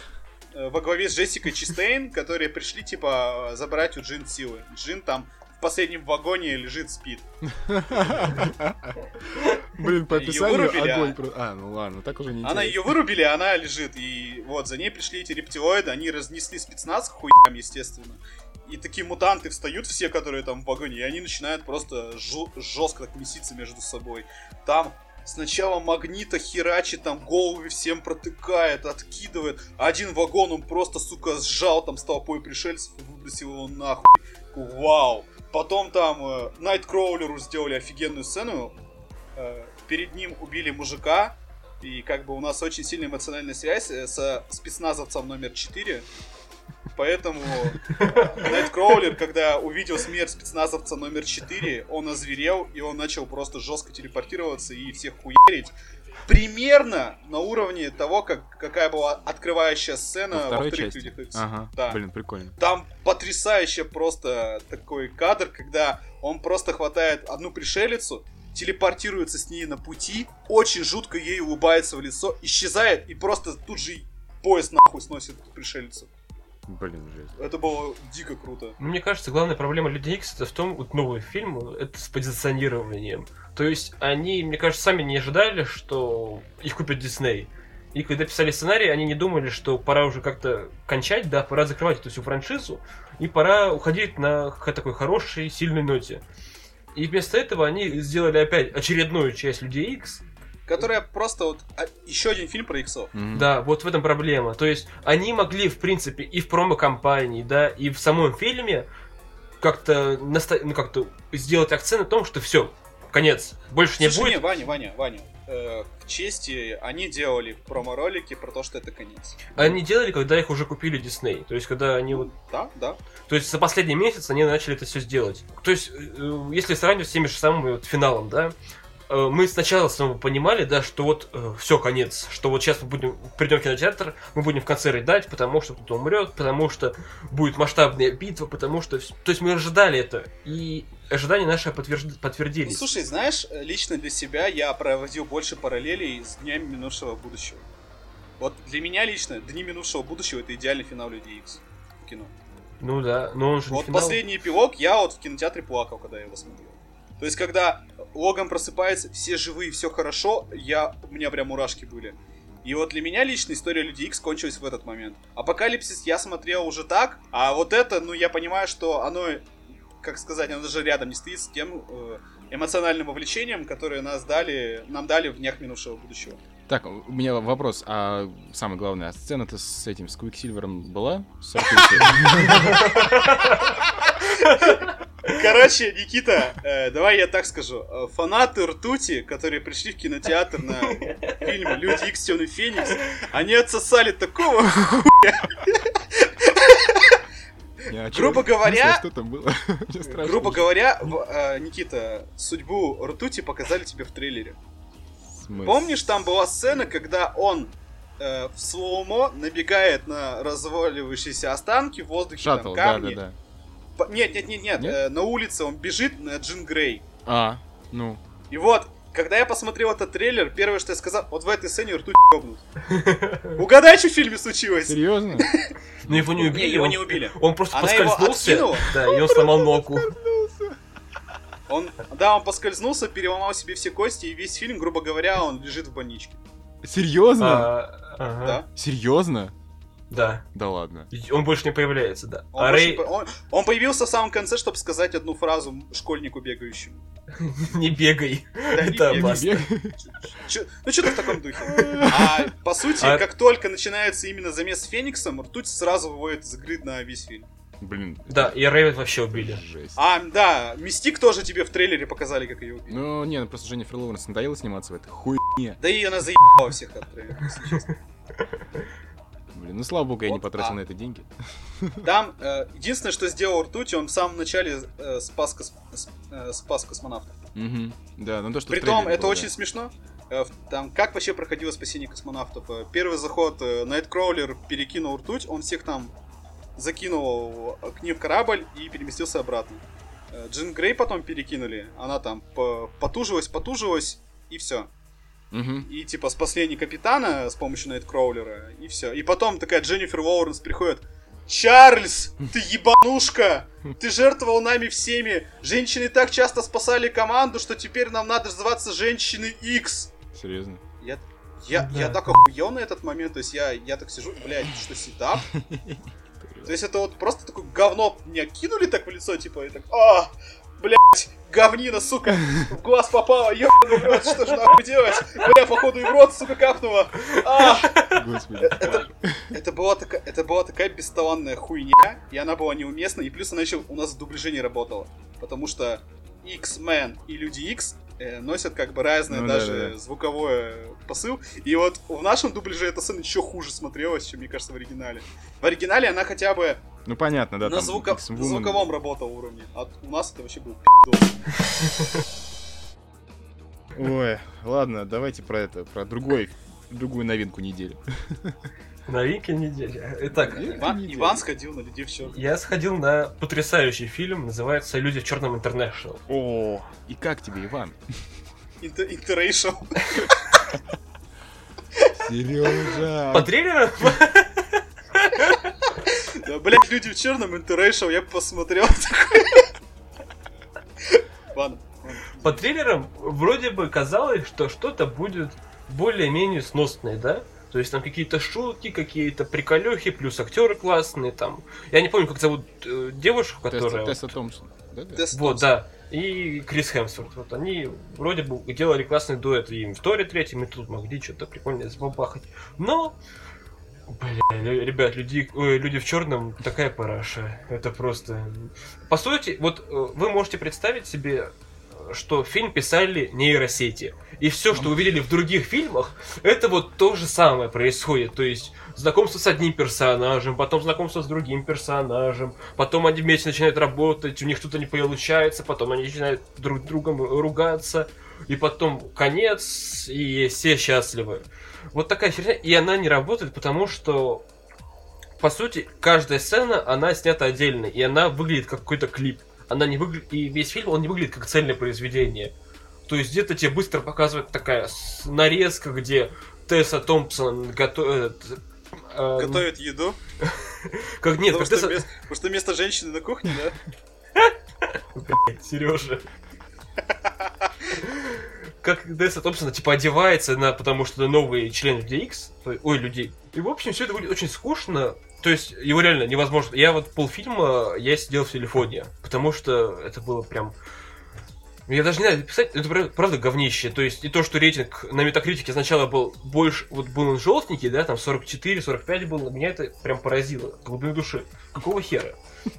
э, во главе с Джессикой Чистейн, которые пришли, типа, забрать у Джин силы. Джин там в последнем вагоне лежит, спит. Блин, по описанию вырубили, огонь а? А, ну ладно, так уже не Она ее вырубили, а она лежит. И вот, за ней пришли эти рептилоиды, они разнесли спецназ хуям, естественно. И такие мутанты встают, все, которые там в вагоне, и они начинают просто жестко так меситься между собой. Там сначала магнита херачит, там головы всем протыкает, откидывает. Один вагон он просто, сука, сжал там с толпой пришельцев и выбросил его нахуй. Вау! Потом там э, Найткроулеру сделали офигенную сцену. Э, перед ним убили мужика, и как бы у нас очень сильная эмоциональная связь э, со спецназовцем номер 4. Поэтому Найткроулер, когда увидел смерть спецназовца номер 4, он озверел, и он начал просто жестко телепортироваться и всех хуярить. примерно на уровне того, как, какая была открывающая сцена Во вторых части? Людях. Ага, Да. блин, прикольно. Там потрясающе просто такой кадр, когда он просто хватает одну пришелицу, телепортируется с ней на пути, очень жутко ей улыбается в лицо, исчезает и просто тут же поезд нахуй сносит эту пришелицу. Блин, жесть. Это было дико круто. Ну, Мне кажется, главная проблема Людей Икс это в том, вот новый фильм, это с позиционированием. То есть они, мне кажется, сами не ожидали, что их купит Дисней. И когда писали сценарий, они не думали, что пора уже как-то кончать, да, пора закрывать эту всю франшизу, и пора уходить на такой хорошей, сильной ноте. И вместо этого они сделали опять очередную часть Людей Икс. Которая просто вот а, еще один фильм про иксов. Мгм. Да, вот в этом проблема. То есть они могли, в принципе, и в промо-компании, да, и в самом фильме как-то наста- ну, как-то сделать акцент на том, что все, конец, больше не Слушай, будет. не, Ваня, Ваня, Ваня. э, к чести, они делали промо-ролики про то, что это конец. Они делали, когда их уже купили Дисней. То есть, когда они вот... Да, да. То есть, за последний месяц они начали это все сделать. То есть, э, если сравнивать с теми же самыми вот финалом, да, мы сначала снова понимали, да, что вот все, конец, что вот сейчас мы будем, придем в кинотеатр, мы будем в конце рыдать, потому что кто-то умрет, потому что будет масштабная битва, потому что... То есть мы ожидали это, и ожидания наши подтвержд- Ну, подтвердились. слушай, знаешь, э, лично для себя я проводил больше параллелей с Днями минувшего будущего. Вот для меня лично Дни минувшего будущего это идеальный финал Людей Икс в кино. Ну да, но он же Вот финал. последний эпилог я вот в кинотеатре плакал, когда я его смотрел. То есть, когда Логан просыпается, все живые, все хорошо, я, у меня прям мурашки были. И вот для меня лично история Люди Икс кончилась в этот момент. Апокалипсис я смотрел уже так, а вот это, ну, я понимаю, что оно, как сказать, оно даже рядом не стоит с тем э, эмоциональным вовлечением, которое нас дали, нам дали в днях минувшего будущего. Так, у меня вопрос, а самое главное, а сцена-то с этим, с Квиксильвером была? Короче, Никита, э, давай я так скажу. Э, Фанаты Ртути, которые пришли в кинотеатр на фильм Люди Икс Темный Феникс, они отсосали такого Не, а Грубо смысле, говоря- а что там было? Грубо говоря, в- э, Никита, судьбу Ртути показали тебе в трейлере. Смысл? Помнишь, там была сцена, когда он э, в слоумо набегает на разваливающиеся останки в воздухе, Шаттл, там да, камни. да, да. По- Нет, нет, нет, нет, Нет? э, на улице он бежит на Джин Грей. А, ну. И вот, когда я посмотрел этот трейлер, первое, что я сказал, вот в этой сцене ртуть ёбнут. Угадай, что в фильме случилось? Серьезно? Но его не убили. Его не убили. Он просто поскользнулся. Да, и он сломал ногу. Он, да, он поскользнулся, переломал себе все кости, и весь фильм, грубо говоря, он лежит в больничке. Серьезно? А, ага. Да. Серьезно? Да. Да ладно. Он больше не появляется, да. Он, а Рэй не по- он- он появился в самом конце, чтобы сказать одну фразу школьнику бегающему. не бегай. Это опасно. Ну, что-то в таком духе. А по сути, А- как только начинается именно замес с Фениксом, ртуть сразу выводит из игры на весь фильм. Блин. Да, и Рэй вообще убили. Жесть. А, да, Мистик тоже тебе в трейлере показали, как ее убили. Ну, не, ну просто Дженнифер Лоуренс надоело сниматься в этой хуйне. Да и она заебала всех от трейлера, если честно. Блин, ну слава богу, я не потратил а. на это деньги. Там э, единственное, что сделал Ртуть, он в самом начале э, спас, кос- э, спас космонавта. Угу. Да, ну то, что Притом, это было, очень да. смешно. Э, Там, как вообще проходило спасение космонавтов? Первый заход э, Найткроулер перекинул ртуть, он всех там закинул к ним в корабль и переместился обратно. Э, Джин Грей потом перекинули, она там по- потужилась, потужилась, и все. Мгм. И типа спасли капитана с помощью Найткроулера, и все. И потом такая Дженнифер Лоуренс приходит. Чарльз, ты ебанушка! Ты жертвовал нами всеми! Женщины так часто спасали команду, что теперь нам надо зваться Женщины X! Серьезно. Я, я, Да. я так охуел на этот момент, то есть я, я так сижу, блядь, что сетап? То есть это вот просто такое говно мне кинули так в лицо, типа, и так, а, блядь, говнина, сука, в глаз попала, ёбаный в рот, что ж нахуй делать? Бля, походу и в рот, сука, капнула. А, Господи. это, это, была такая, это была такая бесталанная хуйня, и она была неуместна, и плюс она еще у нас в дубляже не работала, потому что X-Men и Люди X э, носят как бы разное Ну да, даже да, да. звуковое посыл, и вот в нашем дубляже эта сцена еще хуже смотрелась, чем, мне кажется, в оригинале. В оригинале она хотя бы Ну понятно, да. на, звуко- звуковом работала уровне, а у нас это вообще был. Ой, ладно, давайте про это, про другой, другую новинку недели. Новинки недели. Итак, Иван, Иван сходил на людей в черном. я сходил на потрясающий фильм, называется «Люди в черном International». О, и как тебе, Иван? Internation. Сережа. По трейлеру Да, блять, люди в черном Internation, я посмотрел Ладно. по трейлерам вроде бы казалось, что что-то будет более-менее сносное, да? То есть там какие-то шутки, какие-то приколюхи, плюс актеры классные там. Я не помню, как зовут э, девушку, которая... Тесса Томпсон. да, да? Вот, Томпсон. да. И Крис Хемсворт. Вот они вроде бы делали классный дуэт и в Торе третьем, и тут могли что-то прикольное забабахать. Но, бля, лю- ребят, люди, ой, люди в черном такая параша. Это просто... По сути, вот э, вы можете представить себе, э, что фильм писали нейросети. И все, что вы видели в других фильмах, это вот то же самое происходит. То есть знакомство с одним персонажем, потом знакомство с другим персонажем, потом они вместе начинают работать, у них что-то не получается, потом они начинают друг с другом ругаться, и потом конец, и все счастливы. Вот такая херня, и она не работает, потому что по сути, каждая сцена, она снята отдельно, и она выглядит как какой-то клип. Она не выглядит, и весь фильм, он не выглядит как цельное произведение. То есть где-то тебе быстро показывают такая нарезка, где Тесса Томпсон готовит... э, Готовит еду. Как нет, потому, как что Тесса... вместо, потому что вместо женщины на кухне, да? Сережа. Как Тесса Томпсон, типа, одевается, на, потому что новый член Людей X, ой, людей. И, в общем, все это выглядит очень скучно. То есть, его реально невозможно. Я вот полфильма, я сидел в телефоне, потому что это было прям... Я даже не знаю, писать, это пра- правда говнище. То есть, и то, что рейтинг на метакритике сначала был больше, вот был он желтенький, да, там 44-45 был, меня это прям поразило, в глубине души. Какого хера?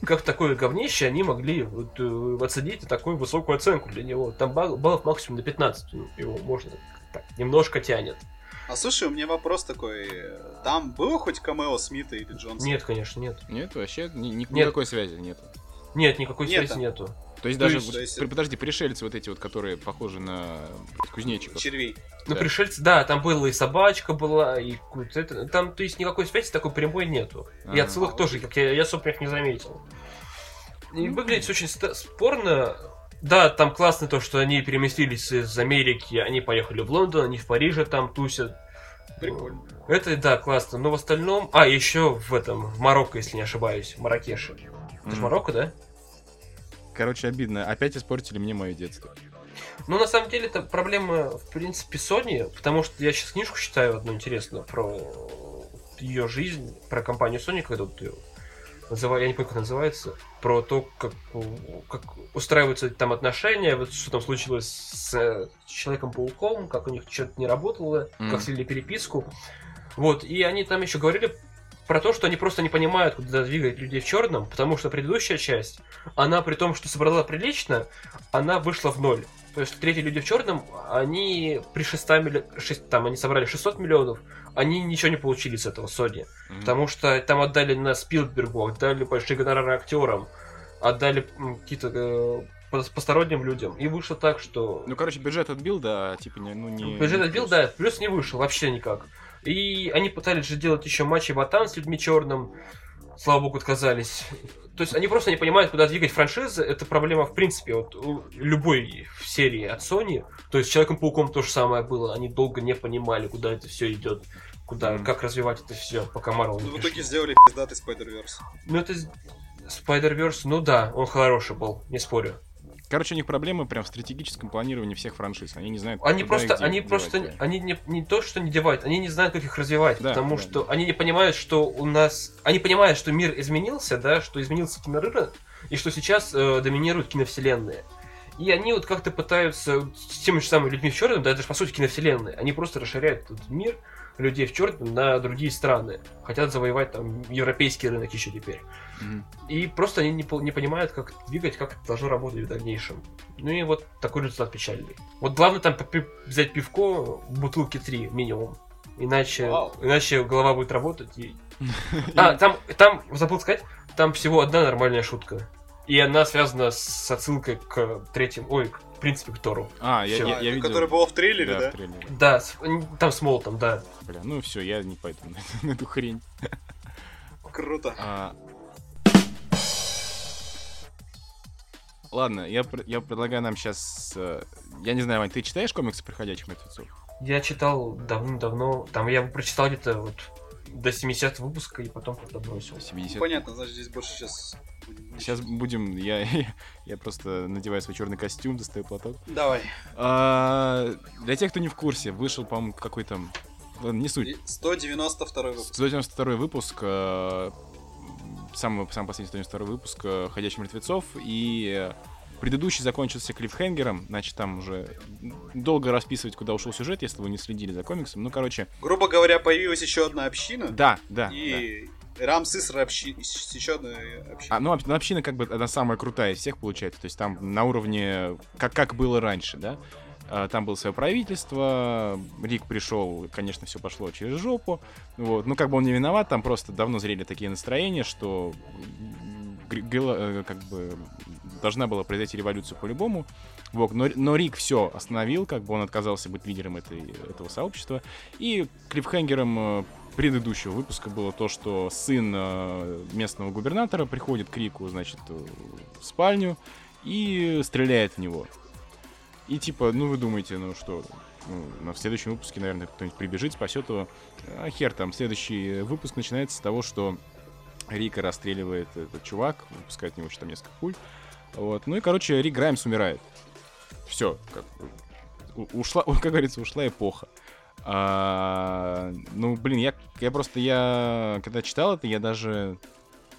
Как такое говнище они могли вот, э, отсадить такую высокую оценку для него? Там балл- баллов максимум на 15, ну, его можно так, немножко тянет. А слушай, у меня вопрос такой. Там было хоть камео Смита или Джонса? Нет, конечно, нет. Нет, вообще ни- ни- Нет. никакой связи нету. Нет, никакой Нет, связи а- нету. То есть даже, то есть- подожди, пришельцы вот эти вот, которые похожи на кузнечиков. Червей. Ну, Да. пришельцы, да, там была и собачка была, и какую-то это, там, то есть, никакой связи такой прямой нету. И А. отсылок тоже, как я, я особенно их не заметил. И Ну. выглядит очень спорно. Да, там классно то, что они переместились из Америки, они поехали в Лондон, они в Париже там тусят. Прикольно. Это, да, классно. Но в остальном... А, еще в этом, в Марокко, если не ошибаюсь, в Маракеше. Это же Мгм. Марокко, да? Короче, обидно. Опять испортили мне мое детство. Ну, на самом деле, это проблема, в принципе, Sony, потому что я сейчас книжку читаю одну интересную про ее жизнь, про компанию Sony, когда вот её называю, я не помню, как называется, про то, как, как устраиваются там отношения, вот что там случилось с э, Человеком-пауком, как у них что-то не работало, Мгм. как слили переписку. Вот, и они там еще говорили про то, что они просто не понимают, куда двигать людей в черном, потому что предыдущая часть, она при том, что собрала прилично, она вышла в ноль. То есть третьи люди в черном, они при 600 милли- шесть- там они собрали 600 миллионов, они ничего не получили с этого Sony. Мгм. Потому что там отдали на Спилбергу, отдали большие гонорары актерам, отдали какие-то э, пос- посторонним людям. И вышло так, что Ну, короче, бюджет отбил, да, типа, не, ну, не... Бюджет не отбил, плюс. да, плюс не вышел вообще никак. И они пытались же делать еще матчи Батан с людьми черным. Слава богу, отказались. То есть они просто не понимают, куда двигать франшизы. Это проблема, в принципе, вот у любой серии от Sony. То есть с Человеком-пауком то же самое было. Они долго не понимали, куда это все идет. Куда, Мгм. как развивать это все, пока не Ну, в пришли. итоге сделали пиздатый Spider-Verse. Ну, это Spider-Verse, ну да, он хороший был, не спорю. Короче, у них проблемы прям в стратегическом планировании всех франшиз. Они не знают, Они куда просто, они девать, просто, да. они не, не то, что не девают, они не знают, как их развивать, Да, потому да, что они не понимают, что у нас, они понимают, что мир изменился, да, что изменился кинорынок, и что сейчас э, доминируют киновселенные. И они вот как-то пытаются с теми же самыми людьми в черном, да, это же по сути киновселенные, они просто расширяют этот мир людей в черном на другие страны, хотят завоевать там европейский рынок еще теперь. И просто они не, не понимают, как двигать, как это должно работать в дальнейшем. Ну и вот такой результат печальный. Вот главное там взять пивко бутылки 3 минимум. Иначе, Вау. иначе голова будет работать. И... А, там, там, забыл сказать, там всего одна нормальная шутка. И она связана с отсылкой к третьему, ой, к в принципе, к Тору. А, я, Всё. я, я видел. Который был в трейлере, да? в трейлере. Да, с- там с молотом, да. Бля, ну все, я не пойду на, эту- на эту хрень. Круто. А, Ладно, я, я предлагаю нам сейчас... Я не знаю, Вань, ты читаешь комиксы «Приходящих мертвецов»? Я читал давным-давно, там я прочитал где-то вот до 70 выпуска и потом как-то бросил. 70 Понятно, значит, здесь больше сейчас... Сейчас будем... Я, я просто надеваю свой черный костюм, достаю платок. Давай. А, для тех, кто не в курсе, вышел, по-моему, какой там... Ладно, не суть. И 192 выпуск. 192 выпуск, э, самый, самый последний 192 выпуск э, «Ходячих мертвецов», и э, предыдущий закончился клиффхенгером, значит, там уже долго расписывать, куда ушел сюжет, если вы не следили за комиксом. Ну, короче, Грубо говоря, появилась еще одна община. да, да, да. И Рам Сисра общи... еще одна община. А, ну, ну, община как бы она самая крутая из всех получается. То есть там на уровне, как, как было раньше, да. А, Там было свое правительство, Рик пришел, конечно, все пошло через жопу. Вот. Ну, как бы он не виноват, там просто давно зрели такие настроения, что э, как бы должна была произойти революция по-любому. Вот. Но, но Рик все остановил, как бы он отказался быть лидером этой, этого сообщества. И клиффхенгером э, предыдущего выпуска было то, что сын э, местного губернатора приходит к Рику, значит, в спальню и стреляет в него. И типа, ну вы думаете, ну что, ну, в следующем выпуске, наверное, кто-нибудь прибежит, спасет его. А хер там, следующий выпуск начинается с того, что Рика расстреливает этот чувак, выпускает в него там несколько пуль. Вот. Ну и, короче, Рик Граймс умирает. Все, как ушла, как говорится, ушла эпоха. А, ну, блин, я, я просто, я, когда читал это, я даже,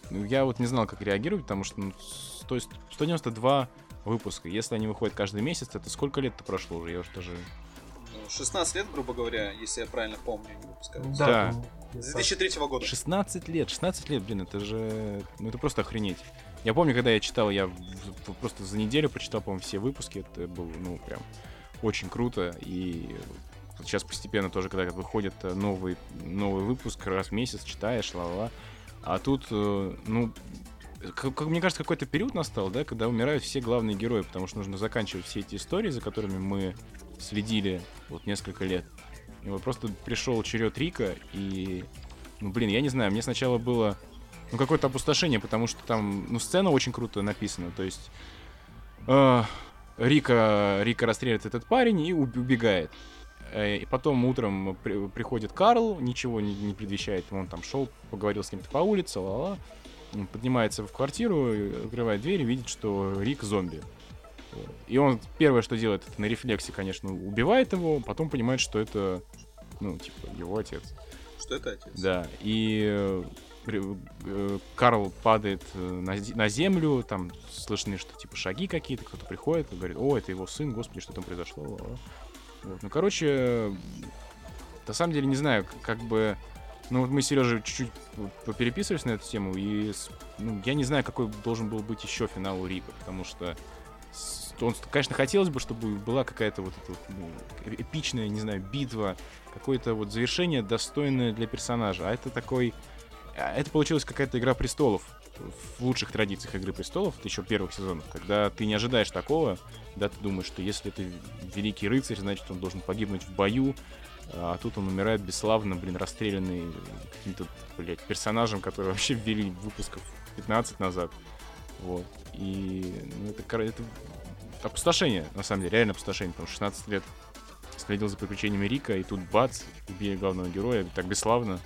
ну, я вот не знал, как реагировать, потому что, ну, с- то есть 192 выпуска, если они выходят каждый месяц, это сколько лет-то прошло уже, я уже даже... Ну, 16 лет, грубо говоря, если я правильно помню, они выпускают. Да. С 2003 года. 16 лет, 16 лет, блин, это же, ну, это просто охренеть. Я помню, когда я читал, я просто за неделю прочитал, по-моему, все выпуски, это было, ну, прям очень круто, и сейчас постепенно тоже, когда выходит э, новый, новый выпуск, раз в месяц читаешь, ла-ла, а тут, э, ну, как, как мне кажется, какой-то период настал, да, когда умирают все главные герои, потому что нужно заканчивать все эти истории, за которыми мы следили вот несколько лет. И вот просто пришел черед Рика, и, ну, блин, я не знаю, мне сначала было, ну, какое-то опустошение, потому что там, ну, сцена очень круто написана, то есть э, Рика, Рика расстреливает этот парень и уб- убегает. Э, И потом утром при- приходит Карл, ничего не, не предвещает, он там шел, поговорил с кем-то по улице, ла-ла. Поднимается в квартиру, открывает дверь и видит, что Рик зомби. И он первое, что делает, это на рефлексе, конечно, убивает его, потом понимает, что это, ну, типа, его отец. Что это отец? Да, и э, э, Карл падает э, на, зе- на землю, там слышны, что типа шаги какие-то, кто-то приходит и говорит, о, это его сын, господи, что там произошло. ла-ла». Вот. Ну, короче, на самом деле не знаю, как бы... Ну, вот мы с Сережей чуть-чуть вот переписывались на эту тему, и ну, я не знаю, какой должен был быть еще финал у Рика, потому что он, конечно, хотелось бы, чтобы была какая-то вот эта ну, эпичная, не знаю, битва, какое-то вот завершение достойное для персонажа. А это такой... а Это получилась какая-то игра престолов в лучших традициях Игры престолов, еще первых сезонов, когда ты не ожидаешь такого, да, ты думаешь, что если это великий рыцарь, значит, он должен погибнуть в бою, а тут он умирает бесславно, блин, расстрелянный каким-то, блядь, персонажем, который вообще ввели выпусков 15 назад. Вот. И, ну, это, это опустошение, на самом деле, реально опустошение, потому что 16 лет следил за приключениями Рика, и тут бац, убили главного героя, так бесславно.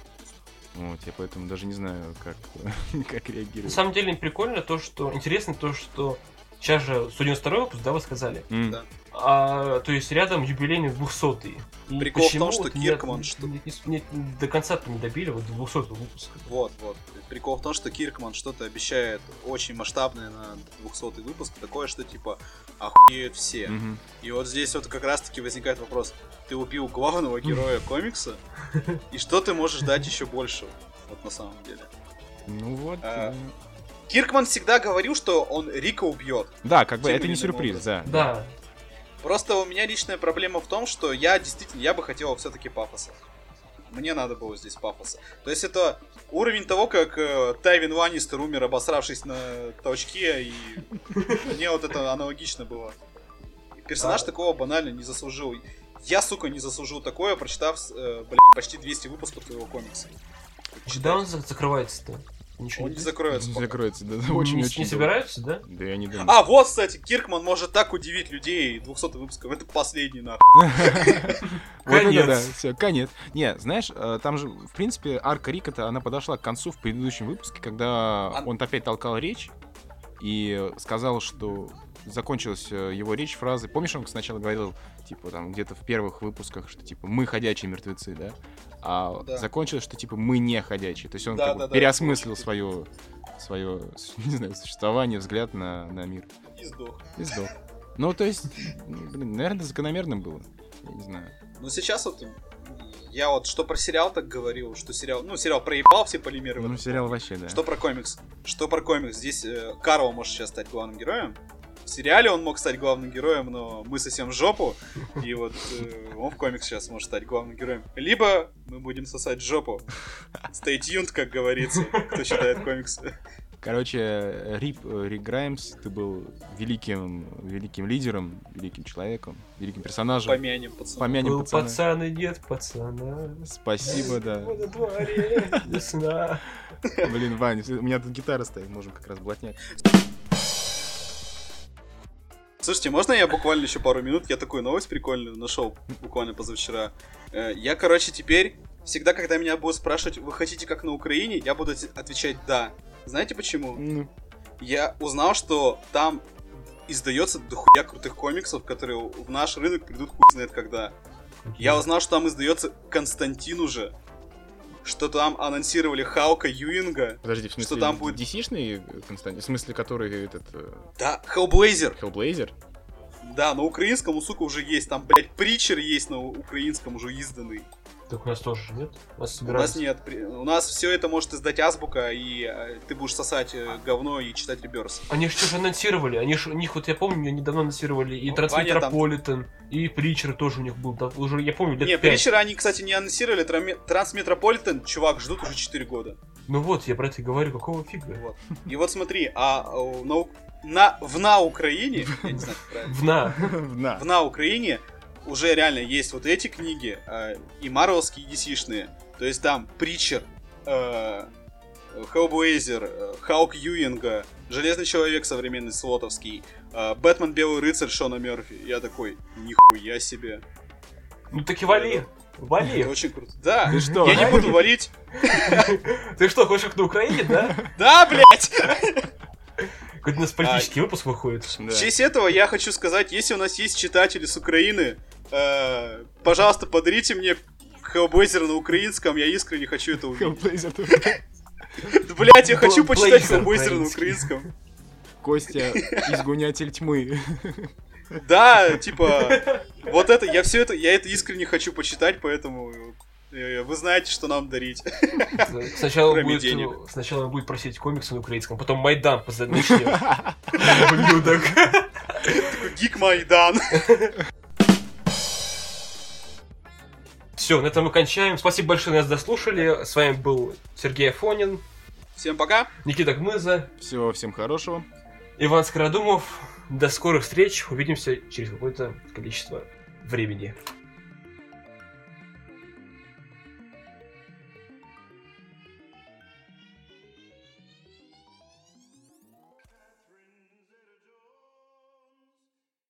Вот, я поэтому даже не знаю, как, как На реагировать. самом деле прикольно то, что... Интересно то, что сейчас же 192 выпуск, да, вы сказали? М, Да. А, то есть рядом юбилейный 200 И Прикол в том, что вот не- Киркман что- не- не- не- до конца-то не добили, вот до 200 выпуска. Вот, вот. Прикол в том, что Киркман что-то обещает очень масштабное на 200 выпуск, такое, что типа охуеют все. мгм. И вот здесь вот как раз таки возникает вопрос. Ты убил главного героя комикса, и что ты можешь дать еще больше? Вот на самом деле. Ну вот. А, э, Киркман всегда говорил, что он Рика убьет. Да, как бы это не сюрприз, да. Да, Просто у меня личная проблема в том, что я действительно, я бы хотел все-таки пафоса. Мне надо было здесь пафоса. То есть это уровень того, как э, Тайвин Ланнистер умер, обосравшись на толчке, и мне вот это аналогично было. Персонаж А. такого банально не заслужил. Я, сука, не заслужил такое, прочитав, э, блин, почти 200 выпусков твоего комикса. Когда он за- закрывается-то? Ничего Он не не закроется. пока. Закроется, да, Не- очень-очень. Не собираются, да? Да я не думаю. А, вот, кстати, Киркман может так удивить людей 200 выпусков. Это последний, нахуй. Вот это Конец. да, все, конец. Не, знаешь, э, там же, в принципе, арка Рика-то, она подошла к концу в предыдущем выпуске, когда он опять толкал речь и сказал, что закончилась э, его речь фразы. Помнишь, он сначала говорил, типа, там, где-то в первых выпусках, что, типа, мы ходячие мертвецы, да? А Да. закончилось, что, типа, мы не ходячие. То есть он Да, как бы да, да, переосмыслил очень свое, свое, не знаю, существование, взгляд на, на мир. И сдох. И сдох. Ну, то есть, ну, блин, наверное, закономерно было. Я не знаю. Но сейчас вот я вот что про сериал так говорил, что сериал, ну, сериал проебал все полимеры. Ну, сериал вообще, да. Что про комикс? Что про комикс? Здесь э, Карл может сейчас стать главным героем. В сериале он мог стать главным героем, но мы совсем в жопу. И вот э, он в комикс сейчас может стать главным героем. Либо мы будем сосать жопу. Stay tuned, как говорится, кто читает комиксы. Короче, Рип, э, Рик Граймс, ты был великим, великим лидером, великим человеком, великим персонажем. Помянем, пацаны. Помянем Был пацана. пацан и нет пацана. Спасибо, да. На дворе весна. Блин, Ваня, у меня тут гитара стоит, можем как раз блатнять. Слушайте, можно я буквально еще пару минут? Я такую новость прикольную нашел буквально позавчера. Э, Я, короче, теперь всегда, когда меня будут спрашивать, вы хотите как на Украине, я буду от- отвечать да. Знаете почему? Ну, Я узнал, что там издается дохуя крутых комиксов, которые в наш рынок придут хуй знает когда. Я узнал, что там издается Константин уже. Что там анонсировали Хаука Юинга. подожди, в смысле, Что там будет? DC-шный Константин? В смысле, который этот э, Да, Хеллблейзер. Hellblazer? Да, на украинском у сука уже есть. Там, блядь, Притчер есть на украинском уже изданный. Так у нас тоже нет? У нас У нас нет. У нас все это может издать азбука, и э, ты будешь сосать э, говно и читать реберс. Они же что-то анонсировали. Они ж, у них, вот я помню, они давно анонсировали и Ну, Трансметрополитен, и Притчер тоже у них был. да, уже, я помню, лет Не, пять. Притчера они, кстати, не анонсировали. Трансметрополитен, чувак, ждут уже 4 года. Ну вот, я про это и говорю, какого фига? Вот. И вот смотри, а э, на, на, в на Украине, я не знаю, как правильно, Вна. На. в на Украине уже реально есть вот эти книги, э, и Марвелские, и DC-шные. То есть там Притчер, э, Хеллблейзер, э, Хаук Юинга, Железный Человек современный Слотовский, э, Бэтмен Белый Рыцарь Шона Мерфи. Я такой, нихуя себе. Ну так и вали. Это Вали. очень круто. Да, Ты что? я не буду валить. Ты что, хочешь на Украине, да? Да, блядь! Какой-то у нас политический выпуск выходит. В честь этого я хочу сказать, если у нас есть читатели с Украины, э, пожалуйста, подарите мне Хеллблейзер на украинском, я искренне хочу это увидеть. Да, Блять, я хочу почитать Блейзер Хеллблейзера на украинском. Костя, изгонятель тьмы. Да, типа, вот это, я все это, я это искренне хочу почитать, поэтому э, вы знаете, что нам дарить. Сначала Кроме будет, денег. сначала он будет просить комиксы на украинском, потом Майдан поза- начнем. Ублюдок. Такой Гик Майдан. Все, на этом мы кончаем. Спасибо большое, нас дослушали. С вами был Сергей Афонин, Всем пока. Никита Гмыза, Всего всем хорошего. Иван Скородумов. До скорых встреч. Увидимся через какое-то количество времени.